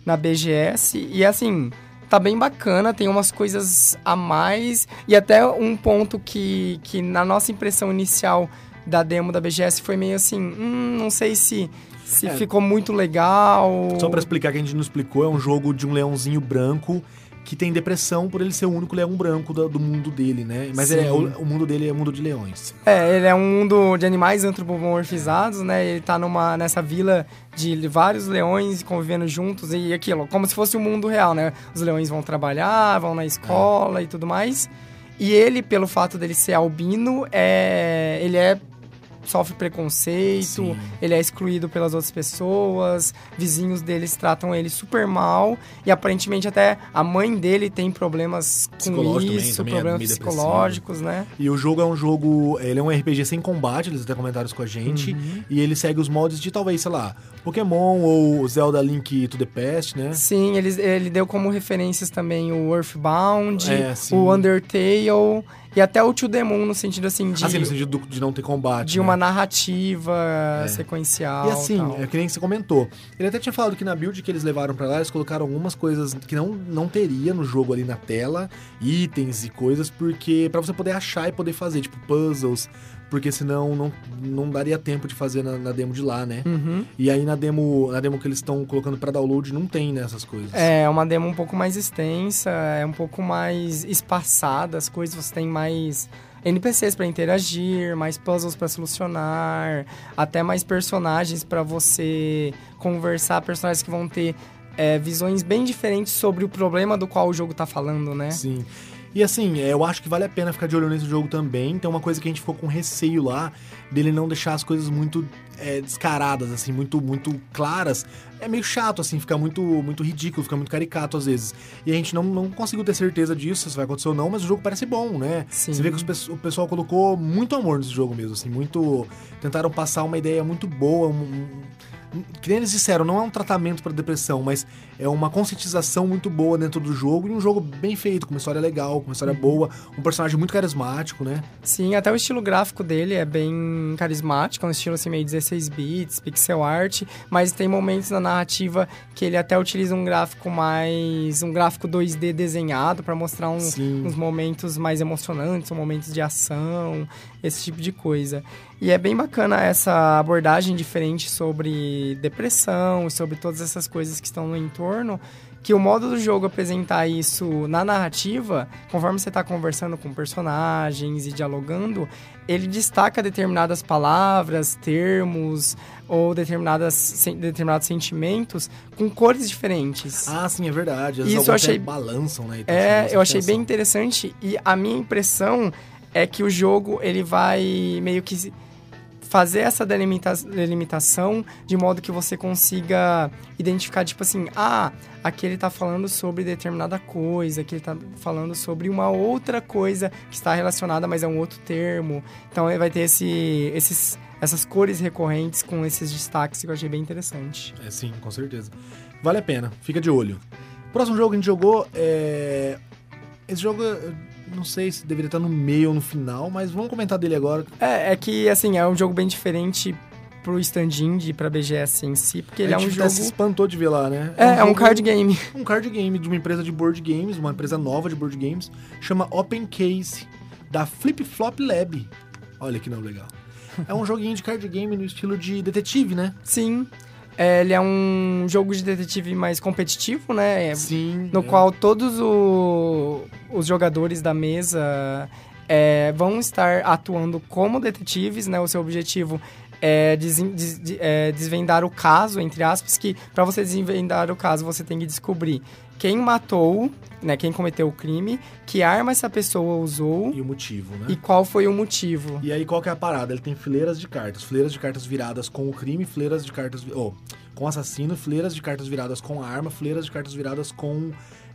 na BGS. E assim, tá bem bacana, tem umas coisas a mais. E até um ponto que, que na nossa impressão inicial da demo da BGS foi meio assim, hum, não sei se, se É. ficou muito legal. Só pra explicar que a gente não explicou, é um jogo de um leãozinho branco que tem depressão por ele ser o único leão branco do, do mundo dele, né? Mas é, o, o mundo dele é mundo de leões. É, ele é um mundo de animais antropomorfizados, né? Ele tá numa, nessa vila de vários leões convivendo juntos e aquilo, como se fosse o mundo real, né? Os leões vão trabalhar, vão na escola e tudo mais. E ele, pelo fato dele ser albino, é, ele é sofre preconceito, Sim. ele é excluído pelas outras pessoas, vizinhos deles tratam ele super mal e aparentemente até a mãe dele tem problemas com isso, também é problemas meio psicológicos, né? E o jogo é um jogo. Ele é um RPG sem combate, eles até comentaram isso com a gente. Uhum. E ele segue os mods de talvez, sei lá, Pokémon ou Zelda Link to the Past, né? Sim, ele, ele deu como referências também o Earthbound, É, sim. o Undertale e até o To The Moon, no sentido assim de, Assim, no sentido do- de não ter combate. de né? uma narrativa sequencial. E assim, tal. é que nem você comentou. Ele até tinha falado que na build que eles levaram pra lá, eles colocaram algumas coisas que não, não teria no jogo ali na tela, itens e coisas, porque para você poder achar e poder fazer, tipo puzzles, porque senão não, não daria tempo de fazer na, na demo de lá, né? Uhum. E aí na demo, na demo que eles estão colocando pra download não tem nessas coisas. É uma demo um pouco mais extensa, é um pouco mais espaçada, as coisas você tem mais NPCs para interagir, mais puzzles para solucionar, até mais personagens para você conversar, personagens que vão ter é, visões bem diferentes sobre o problema do qual o jogo tá falando, né? Sim. E assim, é, eu acho que vale a pena ficar de olho nesse jogo também. Tem uma coisa que a gente ficou com receio lá, dele não deixar as coisas muito é, descaradas, assim, muito, muito claras. É meio chato, assim, fica muito, muito ridículo, fica muito caricato às vezes. E a gente não, não conseguiu ter certeza disso, se vai acontecer ou não, mas o jogo parece bom, né? Sim. Você vê que os o pessoal colocou muito amor nesse jogo mesmo, assim, muito. Tentaram passar uma ideia muito boa, um, um- que nem eles disseram, não é um tratamento para depressão, mas é uma conscientização muito boa dentro do jogo e um jogo bem feito, com uma história legal, com uma história boa, um personagem muito carismático, né? Sim, até o estilo gráfico dele é bem carismático, é um estilo assim meio 16 bits, pixel art, mas tem momentos na narrativa que ele até utiliza um gráfico mais um gráfico 2D desenhado para mostrar uns, Sim. uns momentos mais emocionantes, momentos de ação, esse tipo de coisa. E é bem bacana essa abordagem diferente sobre depressão e sobre todas essas coisas que estão no entorno, que o modo do jogo apresentar isso na narrativa, conforme você está conversando com personagens e dialogando, ele destaca determinadas palavras, termos ou determinadas, determinados sentimentos com cores diferentes. Ah, sim, é verdade. Às Isso eu achei- balançam, né? e tal, É, eu achei bem interessante e a minha impressão é que o jogo ele vai meio que fazer essa delimita- delimitação de modo que você consiga identificar, tipo assim, ah, aqui ele tá falando sobre determinada coisa, aqui ele tá falando sobre uma outra coisa que está relacionada, mas é um outro termo. Então ele vai ter esse, esses, essas cores recorrentes com esses destaques que eu achei bem interessante. É, sim, com certeza. Vale a pena, fica de olho. Próximo jogo que a gente jogou é. Esse jogo, não sei se deveria estar no meio ou no final, mas vamos comentar dele agora. É, é que, assim, é um jogo bem diferente pro stand indie, pra BGS em si, porque ele é um jogo... se espantou de ver lá, né? É, é um jogo- card game. Um card game de uma empresa de board games, uma empresa nova de board games, chama Open Case, da Flip Flop Lab. Olha que não legal. É um joguinho de card game no estilo de detetive, né? Sim. É, ele é um jogo de detetive mais competitivo, né? É, Sim. no é. qual todos o- os jogadores da mesa é, vão estar atuando como detetives, né? O seu objetivo é, des- de- é desvendar o caso, entre aspas, que para você desvendar o caso, você tem que descobrir quem matou, né? Quem cometeu o crime, que arma essa pessoa usou E o motivo, né? e qual foi o motivo. E aí, qual que é a parada? Ele tem fileiras de cartas. Fileiras de cartas viradas com o crime, fileiras de cartas... Oh, com assassino, fileiras de cartas viradas com a arma, fileiras de cartas viradas com...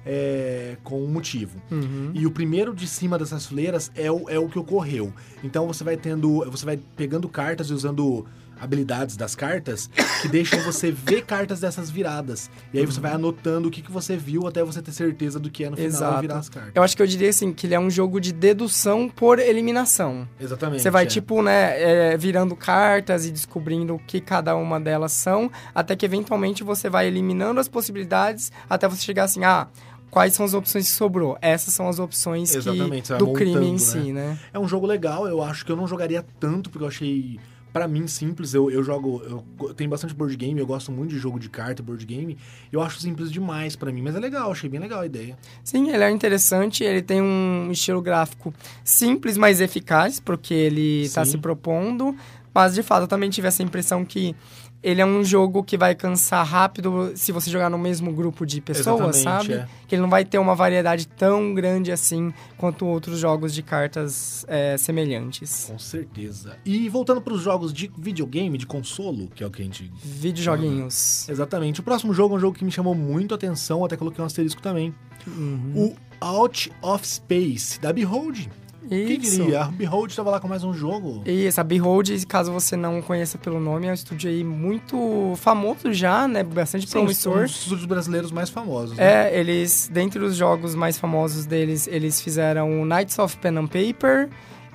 é, com o motivo. Uhum. E o primeiro de cima dessas fileiras é o, é o que ocorreu. Então você vai tendo. Você vai pegando cartas e usando habilidades das cartas que deixam você ver cartas dessas viradas. E aí você vai anotando o que, que você viu até você ter certeza do que é no final Exato. virar as cartas. Eu acho que eu diria assim, que ele é um jogo de dedução por eliminação. Exatamente. Você vai, é. tipo, né, é, virando cartas e descobrindo o que cada uma delas são, até que eventualmente você vai eliminando as possibilidades até você chegar assim, ah, quais são as opções que sobrou? Essas são as opções que, do crime em montando, si, né? É um jogo legal, eu acho que eu não jogaria tanto, porque eu achei, pra mim, simples. Eu, eu jogo. Eu tenho bastante board game, eu gosto muito de jogo de carta, board game. Eu acho simples demais pra mim, mas é legal, achei bem legal a ideia. Sim, ele é interessante, ele tem um estilo gráfico simples, mas eficaz, porque ele está se propondo. Mas, de fato, eu também tive essa impressão que ele é um jogo que vai cansar rápido se você jogar no mesmo grupo de pessoas, Exatamente, sabe? é. Que ele não vai ter uma variedade tão grande assim quanto outros jogos de cartas é, semelhantes. Com certeza. E voltando para os jogos de videogame, de consolo, que é o que a gente. Videojoguinhos. Exatamente. O próximo jogo é um jogo que me chamou muito a atenção, até coloquei um asterisco também. Uhum. O Out of Space, da Behold. Quem Isso. diria? A Behold estava lá com mais um jogo. Isso, a Behold, caso você não conheça pelo nome, é um estúdio aí muito famoso já, né? Bastante um promissor. dos estúdios brasileiros mais famosos. né? É, eles, dentre os jogos mais famosos deles, eles fizeram o Knights of Pen and Paper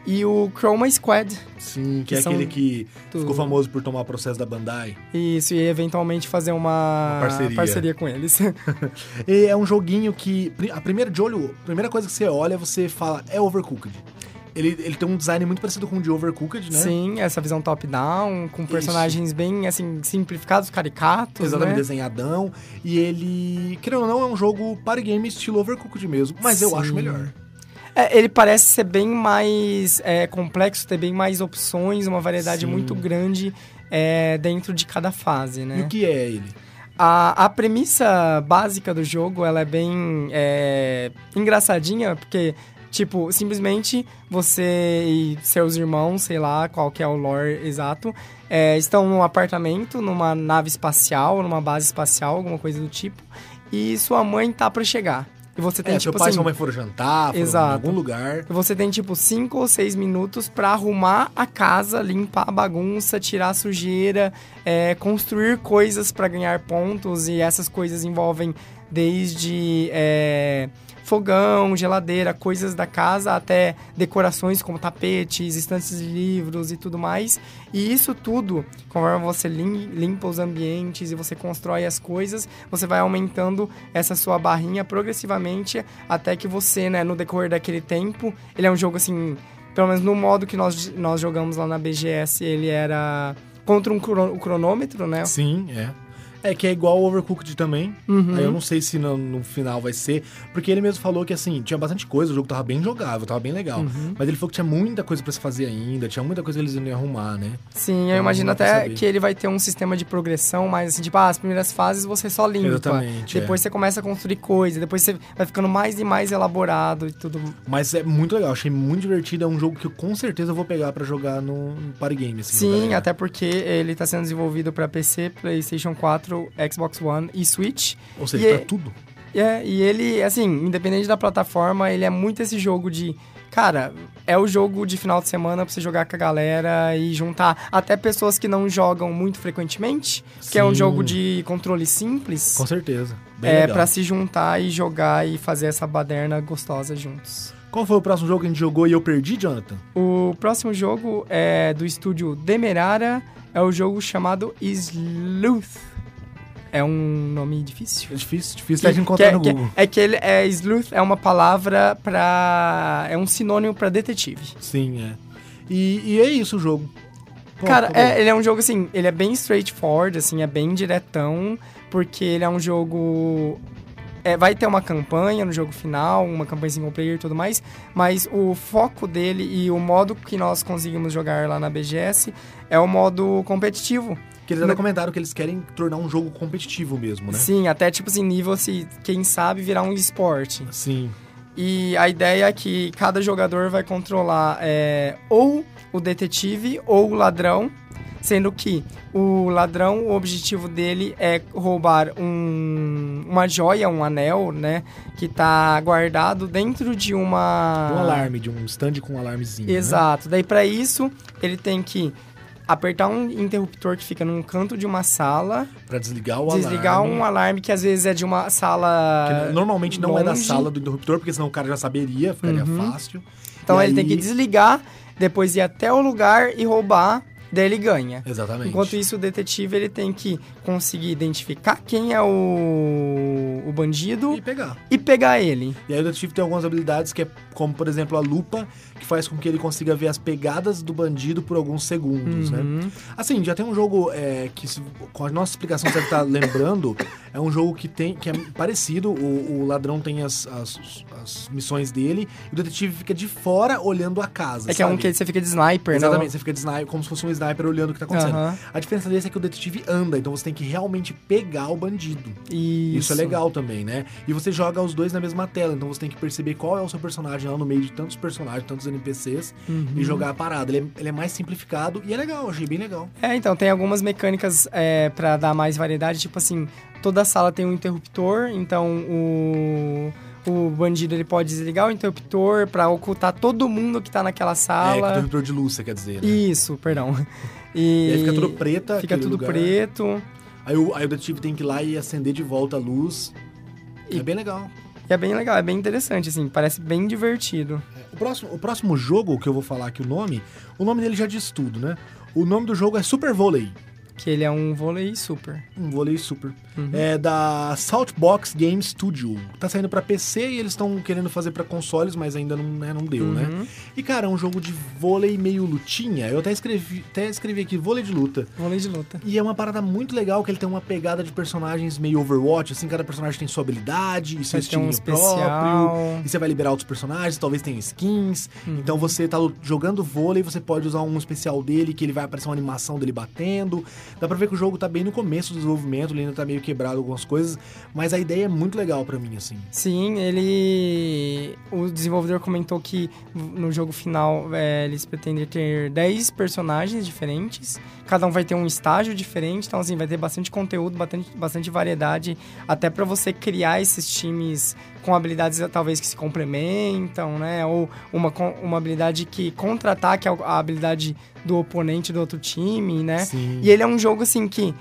e o Chroma Squad. Sim, que, que é aquele que ficou famoso por tomar processo da Bandai. Isso, e eventualmente fazer uma, Uma parceria. com eles. [laughs] E é um joguinho que, a primeira de olho, a primeira coisa que você olha, você fala, é Overcooked. Ele, ele tem um design muito parecido com o de Overcooked, né? Sim, essa visão top-down, com personagens bem, assim, simplificados, caricatos, Exatamente, né? desenhadão. E ele, querendo ou não, é um jogo party game estilo Overcooked mesmo. Mas eu Sim. acho melhor. É, ele parece ser bem mais é, complexo, ter bem mais opções, uma variedade Sim. muito grande é, dentro de cada fase, né? E o que é ele? A, a premissa básica do jogo, ela é bem é, engraçadinha, porque, tipo, simplesmente você e seus irmãos, sei lá qual que é o lore exato, é, estão num apartamento, numa nave espacial, numa base espacial, alguma coisa do tipo, e sua mãe tá para chegar. E você tem, É, tipo seu pai e assim, sua mãe foram jantar, foram Exato. em algum lugar. e você tem, tipo, cinco ou seis minutos pra arrumar a casa, limpar a bagunça, tirar a sujeira, é, construir coisas pra ganhar pontos. E essas coisas envolvem desde é, fogão, geladeira, coisas da casa, até decorações como tapetes, estantes de livros e tudo mais. E isso tudo, conforme você lim- limpa os ambientes e você constrói as coisas, você vai aumentando essa sua barrinha progressivamente até que você, né, no decorrer daquele tempo, ele é um jogo assim, pelo menos no modo que nós, nós jogamos lá na BGS, ele era contra um cronômetro, né? Sim, é. É que é igual o Overcooked também. Uhum. Aí eu não sei se no, no final vai ser. Porque ele mesmo falou que assim, tinha bastante coisa, o jogo tava bem jogável, tava bem legal. Uhum. Mas ele falou que tinha muita coisa pra se fazer ainda, tinha muita coisa que eles iam arrumar, né? Sim, eu Então, imagino dá pra até que ele vai ter um sistema de progressão, mas assim, tipo, ah, as primeiras fases você só limpa. Exatamente, é. Depois você começa a construir coisa, depois você vai ficando mais e mais elaborado e tudo. Mas é muito legal, achei muito divertido. É um jogo que eu com certeza vou pegar pra jogar no, no Party Game. Assim, Sim, galera. até porque ele tá sendo desenvolvido pra PC, PlayStation 4, Xbox One e Switch. Ou seja, e pra é- tudo. É, e ele, assim, independente da plataforma, ele é muito esse jogo de. Cara, é o jogo de final de semana pra você jogar com a galera e juntar até pessoas que não jogam muito frequentemente, que é um Sim. jogo de controle simples. Com certeza. Bem é legal. pra se juntar e jogar e fazer essa baderna gostosa juntos. Qual foi o próximo jogo que a gente jogou e eu perdi, Jonathan? O próximo jogo é do estúdio Demerara, é o jogo chamado Sleuth. É um nome difícil. É difícil, difícil até de encontrar que, no que- Google. é que ele é sleuth é uma palavra pra é um sinônimo pra detetive. Sim, é. E, e é isso o jogo. Pronto, Cara, é, ele é um jogo assim, ele é bem straightforward, assim, é bem diretão, porque ele é um jogo é, vai ter uma campanha no jogo final, uma campanha single player e tudo mais, mas o foco dele e o modo que nós conseguimos jogar lá na BGS é o modo competitivo. Que eles até comentaram que eles querem tornar um jogo competitivo mesmo, né? Sim, até tipo assim, nível se quem sabe virar um esporte. Sim. E a ideia é que cada jogador vai controlar é, ou o detetive ou o ladrão, sendo que o ladrão, o objetivo dele é roubar um, uma joia, um anel, né? Que tá guardado dentro de uma... Um alarme, de um stand com um alarmezinho. né? Exato. Daí para isso, ele tem que apertar um interruptor que fica num canto de uma sala, Pra desligar o desligar alarme. um alarme que às vezes é de uma sala Que normalmente não é da longe. sala do interruptor, porque senão o cara já saberia, ficaria Uhum. fácil. Então E ele tem que aí- desligar, depois ir até o lugar e roubar, daí ele ganha. Exatamente. Enquanto isso, o detetive ele tem que conseguir identificar quem é o, o bandido E pegar. e pegar ele. E aí o detetive tem algumas habilidades que é como, por exemplo, a lupa, que faz com que ele consiga ver as pegadas do bandido por alguns segundos, né? Uhum. Assim, já tem um jogo é, que, se- com a nossa explicação, você deve estar [laughs] lembrando, é um jogo que tem que é parecido, o, o ladrão tem as, as, as missões dele, e o detetive fica de fora olhando a casa, É que é um sabe? que você fica de sniper, Exatamente, né? você fica de sniper, como se fosse um sniper olhando o que tá acontecendo. Aham. A diferença desse é que o detetive anda, então você tem que realmente pegar o bandido. Isso. Isso. é legal também, né? E você joga os dois na mesma tela, então você tem que perceber qual é o seu personagem lá no meio de tantos personagens, tantos NPCs, Uhum. e jogar a parada. Ele é, ele é mais simplificado e é legal, achei bem legal. É, então, tem algumas mecânicas é, para dar mais variedade, tipo assim, toda sala tem um interruptor, então o, o bandido ele pode desligar o interruptor pra ocultar todo mundo que tá naquela É, sala. o interruptor de luz, você quer dizer, né? Isso, perdão. [laughs] E, E aí fica tudo preta, Fica tudo lugar. preto. Aí o, aí o detetive tem que ir lá e acender de volta a luz. E- É bem legal. E é bem legal, é bem interessante, assim, parece bem divertido. O próximo, o próximo jogo que eu vou falar aqui o nome, o nome dele já diz tudo, né? O nome do jogo é Super Volley. Que ele é um vôlei super. Um vôlei super. Uhum. É da Saltbox Game Studio. Tá saindo pra PC e eles estão querendo fazer pra consoles, mas ainda não, né, não deu, né? Uhum. E, cara, é um jogo de vôlei meio lutinha. Eu até escrevi, até escrevi aqui, vôlei de luta. Vôlei de luta. E é uma parada muito legal que ele tem uma pegada de personagens meio Overwatch, assim, cada personagem tem sua habilidade e seu ter um especial. próprio. E você vai liberar outros personagens, talvez tenha skins. Uhum. Então você tá jogando vôlei, você pode usar um especial dele, que ele vai aparecer uma animação dele batendo. Dá pra ver que o jogo tá bem no começo do desenvolvimento, ele ainda tá meio quebrado algumas coisas, mas a ideia é muito legal pra mim, assim. Sim, ele. O desenvolvedor comentou que no jogo final é, eles pretendem ter 10 personagens diferentes. Cada um vai ter um estágio diferente, então assim, vai ter bastante conteúdo, bastante, bastante variedade, até para você criar esses times com habilidades talvez que se complementam, né? Ou uma, uma habilidade que contra-ataque a habilidade do oponente do outro time, né? Sim. E ele é um jogo assim que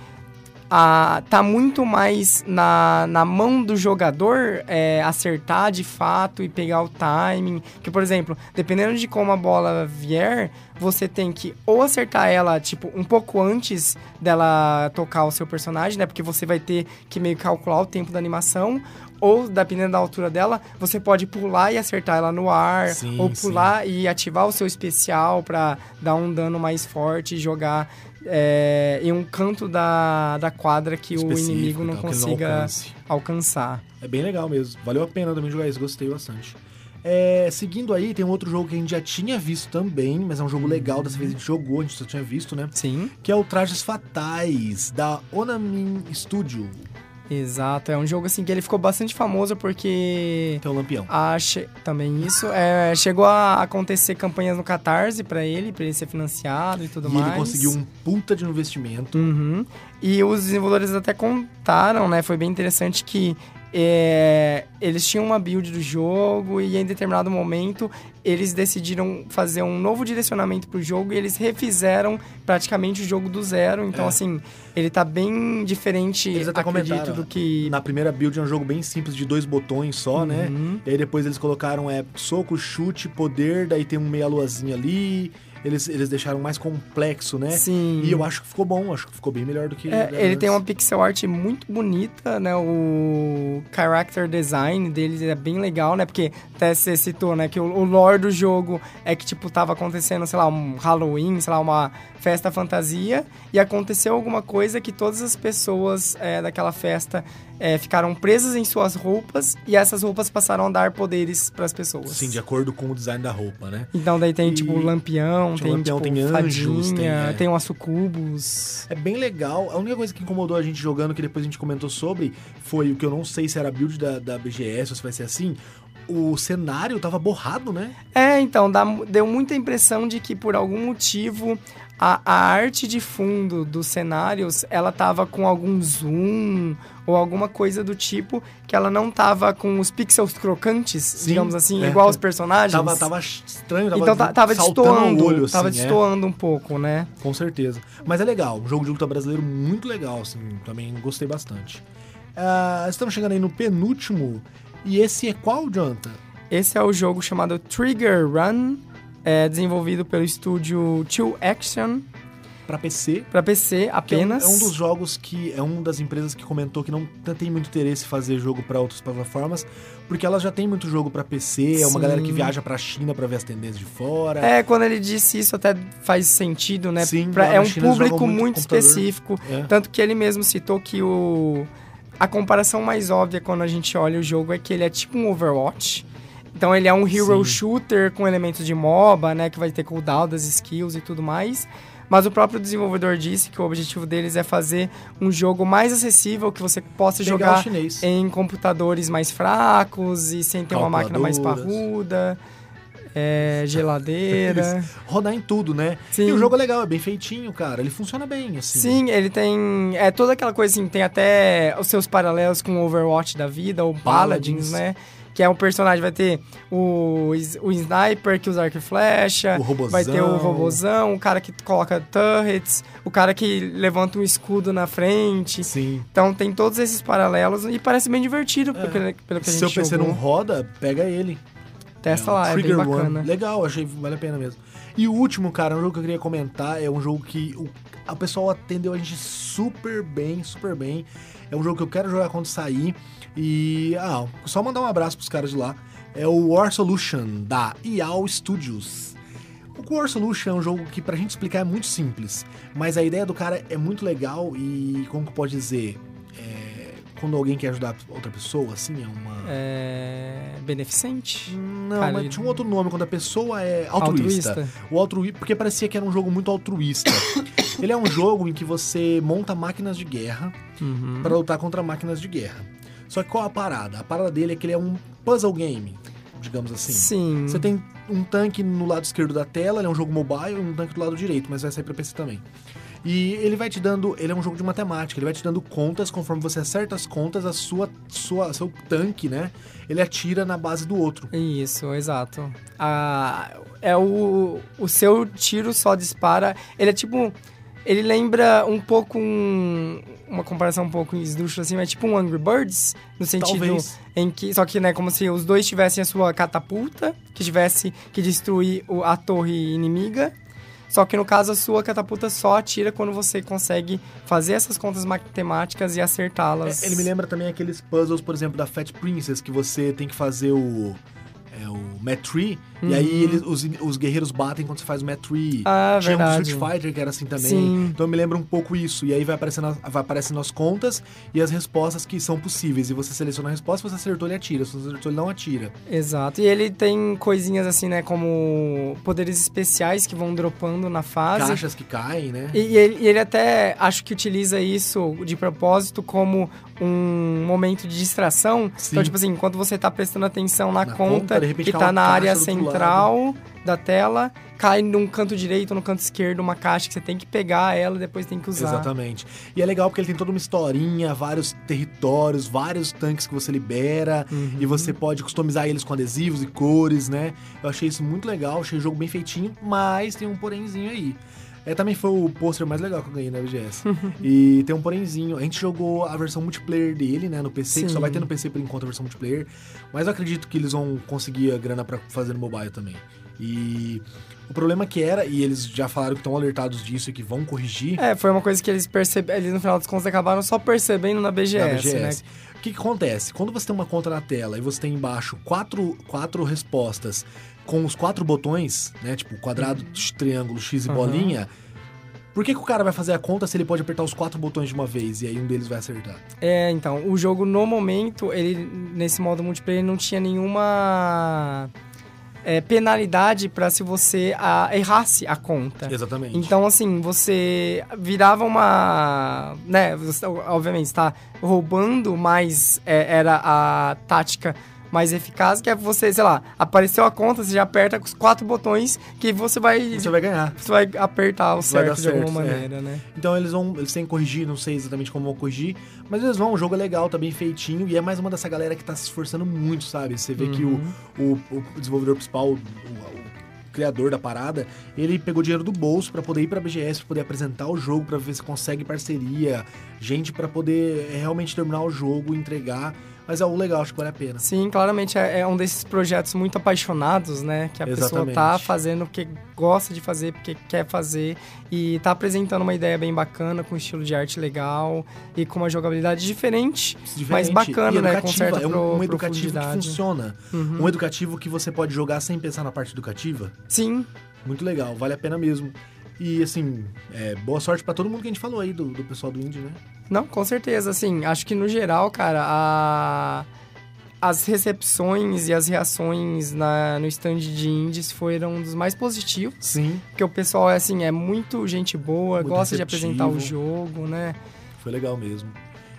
a, tá muito mais na, na mão do jogador é, acertar de fato e pegar o timing. Que, por exemplo, dependendo de como a bola vier, você tem que ou acertar ela, tipo, um pouco antes dela tocar o seu personagem, né? Porque você vai ter que meio calcular o tempo da animação. Ou, dependendo da altura dela, você pode pular e acertar ela no ar. Sim, ou pular sim. e ativar o seu especial para dar um dano mais forte e jogar é, em um canto da, da quadra que o Específico, inimigo não então, não consiga alcance. alcançar. É bem legal mesmo. Valeu a pena também jogar isso, gostei bastante. É, seguindo aí, tem um outro jogo que a gente já tinha visto também, mas é um jogo legal, dessa vez a gente jogou, a gente só tinha visto, né? Sim, Que é o Trajes Fatais, da Onamin Studio, exato. É um jogo assim que ele ficou bastante famoso porque que é o Lampião. a che- também isso é, chegou a acontecer campanhas no Catarse pra ele, pra ele ser financiado e tudo e mais. ele conseguiu um puta de investimento. Uhum. E os desenvolvedores até contaram, né? Foi bem interessante que é, eles tinham uma build do jogo e em determinado momento eles decidiram fazer um novo direcionamento pro jogo e eles refizeram praticamente o jogo do zero. Então, É. assim, ele tá bem diferente, Eles até acredito, do que... Na primeira build é um jogo bem simples, de dois botões só, né? Uhum. E aí depois eles colocaram é, soco, chute, poder, daí tem um meia-luazinha ali. Eles, eles deixaram mais complexo, né? Sim. E eu acho que ficou bom, acho que ficou bem melhor do que. É, ele tem uma pixel art muito bonita, né? O character design dele é bem legal, né? Porque até você citou, né? Que o, o lore do jogo é que, tipo, tava acontecendo, sei lá, um Halloween, sei lá, uma festa fantasia. E aconteceu alguma coisa que todas as pessoas é, daquela festa é, ficaram presas em suas roupas. E essas roupas passaram a dar poderes pras pessoas. Sim, de acordo com o design da roupa, né? Então daí tem, E- tipo, lampião, tem, lampião, tipo, tem anjos, fadinha, tem, é. tem sucubus. É bem legal. A única coisa que incomodou a gente jogando, que depois a gente comentou sobre, foi o que eu não sei se era build da, da BGS ou se vai ser assim. O cenário tava borrado, né? É, então, dá- deu muita impressão de que por algum motivo a, a arte de fundo dos cenários, ela tava com algum zoom ou alguma coisa do tipo que ela não tava com os pixels crocantes, Sim, digamos assim, é. igual os personagens. Tava, tava estranho, tava, então ta- tava ao destoando, olho, assim, tava é. destoando um pouco, né? Com certeza. Mas é legal, um jogo de luta brasileiro muito legal, assim, também gostei bastante. Ah, estamos chegando aí no penúltimo, e esse é qual, Jonathan? Esse é o jogo chamado Trigger Run, é desenvolvido pelo estúdio Two Action Pra PC. para PC é um- apenas. É um, dos jogos que é uma das empresas que comentou que não tem muito interesse em fazer jogo pra outras plataformas, porque elas já tem muito jogo pra PC, é uma Sim. galera que viaja pra China pra ver as tendências de fora. É, quando ele disse isso até faz sentido, né? Sim, Pra- é um China público muito muito específico. É. Tanto que ele mesmo citou que o... A comparação mais óbvia quando a gente olha o jogo é que ele é tipo um Overwatch. Então ele é um hero Sim. shooter com elementos de MOBA, né? Que vai ter cooldown das skills e tudo mais. Mas o próprio desenvolvedor disse que o objetivo deles é fazer um jogo mais acessível, que você possa Pegar jogar em computadores mais fracos e sem ter uma máquina mais parruda, é, geladeira. [laughs] Rodar em tudo, né? Sim. E o jogo é legal, é bem feitinho, cara. Ele funciona bem, assim. Sim, ele tem. É toda aquela coisa assim, tem até os seus paralelos com o Overwatch da vida, ou Paladins. Paladins, né? Que é um personagem, vai ter o, o sniper que usa arco e flecha, O robozão. vai ter o robozão, o cara que coloca turrets, o cara que levanta um escudo na frente. Sim. Então tem todos esses paralelos e parece bem divertido pelo, que, pelo que a Se gente seu PC jogou. não roda, pega ele. Testa um lá, é bem Trigger bacana. One. Legal, achei vale a pena mesmo. E o último, cara, um jogo que eu queria comentar, é um jogo que o, a pessoa atendeu a gente super bem, super bem. É um jogo que eu quero jogar quando sair. E, ah, só mandar um abraço pros caras de lá. É o War Solution, da IAL Studios. O War Solution é um jogo que pra gente explicar é muito simples, mas a ideia do cara é muito legal e, como que pode dizer, é, quando alguém quer ajudar outra pessoa, assim, é uma. É... Beneficente? Não, Cara, mas tinha um outro nome quando a pessoa é altruísta. O altruísta, porque parecia que era um jogo muito altruísta. [coughs] Ele é um jogo em que você monta máquinas de guerra Uhum. para lutar contra máquinas de guerra. Só que qual a parada? A parada dele é que ele é um puzzle game, digamos assim. Sim. Você tem um tanque no lado esquerdo da tela, ele é um jogo mobile, e um tanque do lado direito, mas vai sair pra PC também. E ele vai te dando, ele é um jogo de matemática, ele vai te dando contas, conforme você acerta as contas, a sua, sua seu tanque, né? Ele atira na base do outro. Isso, exato. Ah, é o, o seu tiro só dispara. Ele é tipo. Ele lembra um pouco um- uma comparação um pouco esdrúxula assim, mas tipo um Angry Birds, no sentido Talvez. em que. Só que, né, como se os dois tivessem a sua catapulta, que tivesse que destruir a torre inimiga. Só que no caso a sua catapulta só atira quando você consegue fazer essas contas matemáticas e acertá-las. É, Ele me lembra também aqueles puzzles, por exemplo, da Fat Princess, que você tem que fazer o. É o Mat Tree, e aí eles, os, os guerreiros batem quando você faz o Mat Tree. Uhum. Ah, Tinha um verdade. Street Fighter que era assim também. Sim. Então me lembra um pouco isso. E aí vai aparecendo, as- vai aparecendo as contas e as respostas que são possíveis. E você seleciona a resposta, se você acertou, ele atira. Se você acertou, ele não atira. Exato. E ele tem coisinhas assim, né, como poderes especiais que vão dropando na fase. Caixas que caem, né? E, e ele, e ele até acho que utiliza isso de propósito como um momento de distração. Sim. Então, tipo assim, enquanto você tá prestando atenção na, Na conta, conta, que cai tá uma na área central da tela, cai num canto direito ou no canto esquerdo uma caixa que você tem que pegar ela e depois tem que usar. Exatamente. E é legal porque ele tem toda uma historinha, vários territórios, vários tanques que você libera. Uhum. E você pode customizar eles com adesivos e cores, né? Eu achei isso muito legal, achei o jogo bem feitinho, mas tem um porémzinho aí. É, também foi o pôster mais legal que eu ganhei na BGS. [laughs] e tem um porémzinho. A gente jogou a versão multiplayer dele, né, no PC, que só Sim. vai ter no PC por enquanto a versão multiplayer. Mas eu acredito que eles vão conseguir a grana pra fazer no mobile também. E o problema que era, e eles já falaram que estão alertados disso e que vão corrigir, É, foi uma coisa que eles perceberam, eles no final das contas acabaram só percebendo na BGS, na BGS. né? O que, que acontece? Quando você tem uma conta na tela e você tem embaixo quatro, quatro respostas com os quatro botões, né? Tipo quadrado, triângulo, X e Uhum. bolinha. Por que, que o cara vai fazer a conta se ele pode apertar os quatro botões de uma vez e aí um deles vai acertar? É, então, o jogo no momento, ele nesse modo multiplayer não tinha nenhuma é, penalidade pra se você ah, errasse a conta. Exatamente. Então, assim, você virava uma. Né, você, obviamente, está roubando, mas é, era a tática mais eficaz, que é você, sei lá, apareceu a conta, você já aperta com os quatro botões que você vai. você vai ganhar. Você vai apertar o Vai dar certo de alguma certo, é. maneira, né? Então eles vão. Eles têm que corrigir, não sei exatamente como vão corrigir. Mas eles vão, o jogo é legal, tá bem feitinho. E é mais uma dessa galera que tá se esforçando muito, sabe? Você vê que o, o, o desenvolvedor principal, o, o- criador da parada, ele pegou dinheiro do bolso pra poder ir pra BGS, pra poder apresentar o jogo, pra ver se consegue parceria, gente pra poder é, realmente terminar o jogo, entregar. Mas é algo legal, acho que vale a pena. Sim, claramente é, é um desses projetos muito apaixonados, né? Que a pessoa Exatamente. tá fazendo porque gosta de fazer, porque quer fazer. E tá apresentando uma ideia bem bacana, com um estilo de arte legal e com uma jogabilidade diferente. Mas Diferente. bacana, E né? Com certa é um, um educativo que funciona. Uhum. Um educativo que você pode jogar sem pensar na parte educativa. Sim, Muito legal, vale a pena mesmo. E assim, é, boa sorte pra todo mundo que a gente falou aí, do, do pessoal do Indie, né? não, com certeza. Assim, acho que no geral, cara, a... as recepções e as reações na, no stand de indies foram um dos mais positivos. Sim, Porque o pessoal, assim, é muito gente boa, Muito gosta de apresentar o receptivo. jogo, né? foi legal mesmo.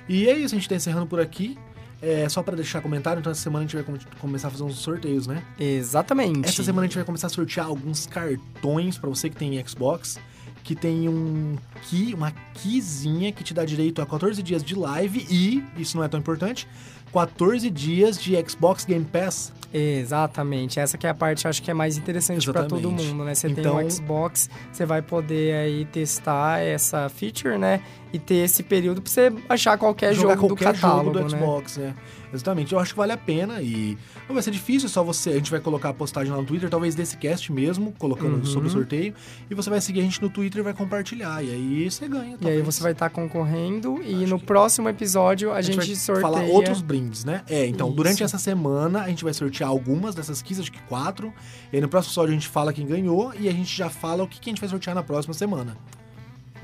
E é isso, a gente tá encerrando por aqui. É, só pra deixar comentário, então essa semana a gente vai com- começar a fazer uns sorteios, né? Exatamente. Essa semana a gente vai começar a sortear alguns cartões pra você que tem Xbox, que tem um key, uma keyzinha que te dá direito a 14 dias de live e, isso não é tão importante, 14 dias de Xbox Game Pass. Exatamente. Essa que é a parte, acho que é mais interessante pra todo mundo, né? Você Então- tem um Xbox, você vai poder aí testar essa feature, né? E ter esse período pra você achar qualquer jogar jogo qualquer do catálogo, jogo do? Xbox, né? Exatamente. Eu acho que vale a pena e não vai ser difícil, é só você. A gente vai colocar a postagem lá no Twitter, talvez desse cast mesmo, colocando Uhum. sobre o sorteio. E você vai seguir a gente no Twitter e vai compartilhar. E aí você ganha. E aí talvez. você vai estar concorrendo e Acho no que- próximo episódio a, gente, vai sorteia... falar outros brindes, né? É, então, Isso. durante essa semana a gente vai sortear algumas dessas keys, acho que quatro. E aí no próximo episódio a gente fala quem ganhou e a gente já fala o que que a gente vai sortear na próxima semana.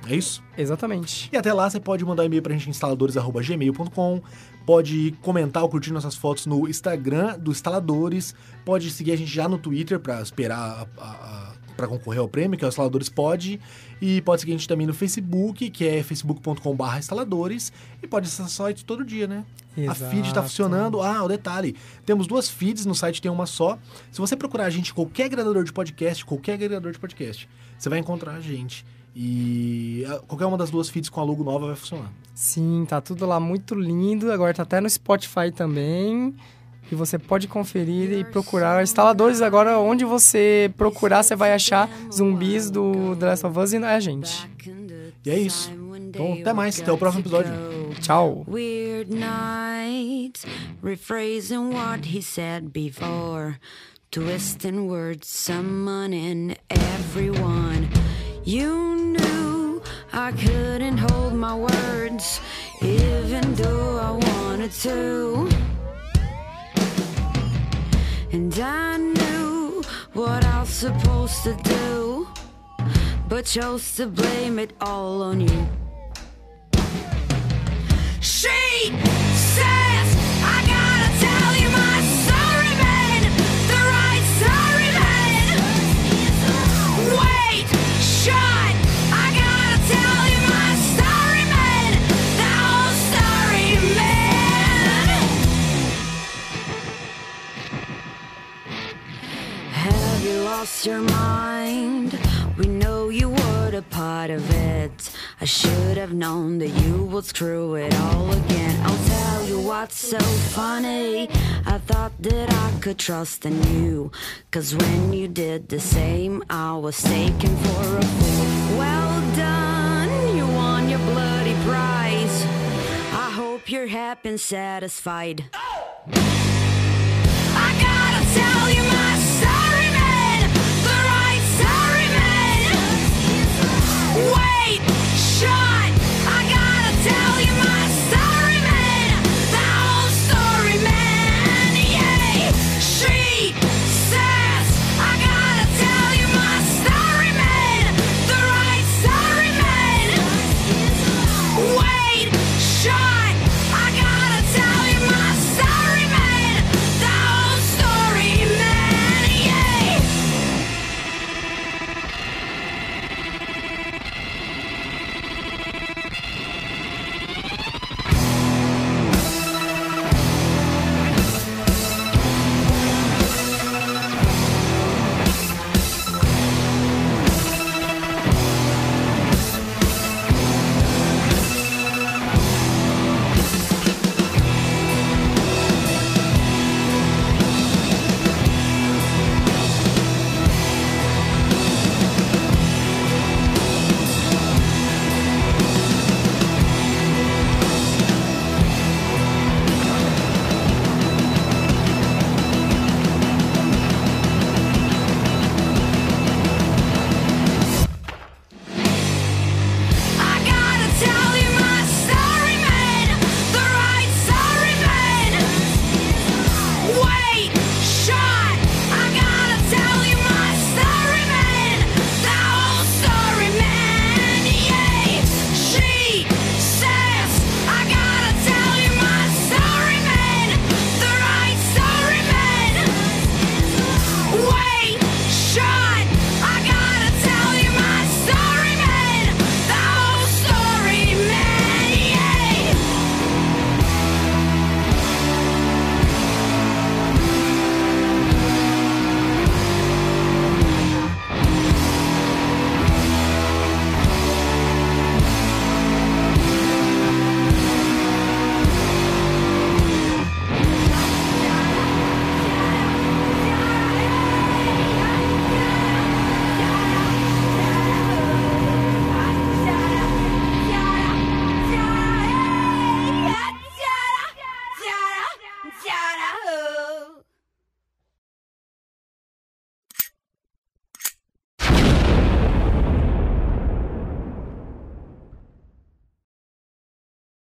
É isso? Exatamente. E até lá você pode mandar e-mail pra gente instaladores.gmail.com, pode comentar ou curtir nossas fotos no Instagram do Instaladores, pode seguir a gente já no Twitter pra esperar a, a, a para concorrer ao prêmio, que é o Instaladores Pod, e pode seguir a gente também no Facebook, que é facebook.com.br instaladores, e pode acessar o site todo dia, né? Exato. A feed tá funcionando. Ah, o detalhe, temos duas feeds, no site tem uma só. Se você procurar a gente qualquer agregador de podcast, qualquer agregador de podcast, você vai encontrar a gente. E ah, qualquer uma das duas feeds com a logo nova vai funcionar. Sim, tá tudo lá muito lindo. Agora tá até no Spotify também. E você pode conferir e procurar instaladores. Agora, onde você procurar, você vai achar zumbis do The Last of Us e a gente. E é isso. Então, até mais. Até o próximo episódio. Tchau. Weird nights, rephrasing what he said before, twisting words, summoning everyone. You I couldn't hold my words, even though I wanted to. And I knew what I was supposed to do, but chose to blame it all on you. She says your mind? We know you were a part of it. I should have known that you would screw it all again. I'll tell you what's so funny. I thought that I could trust in you. Cause when you did the same, I was taken for a fool. Well done, you won your bloody prize. I hope you're happy and satisfied. I Shut! I gotta tell you my.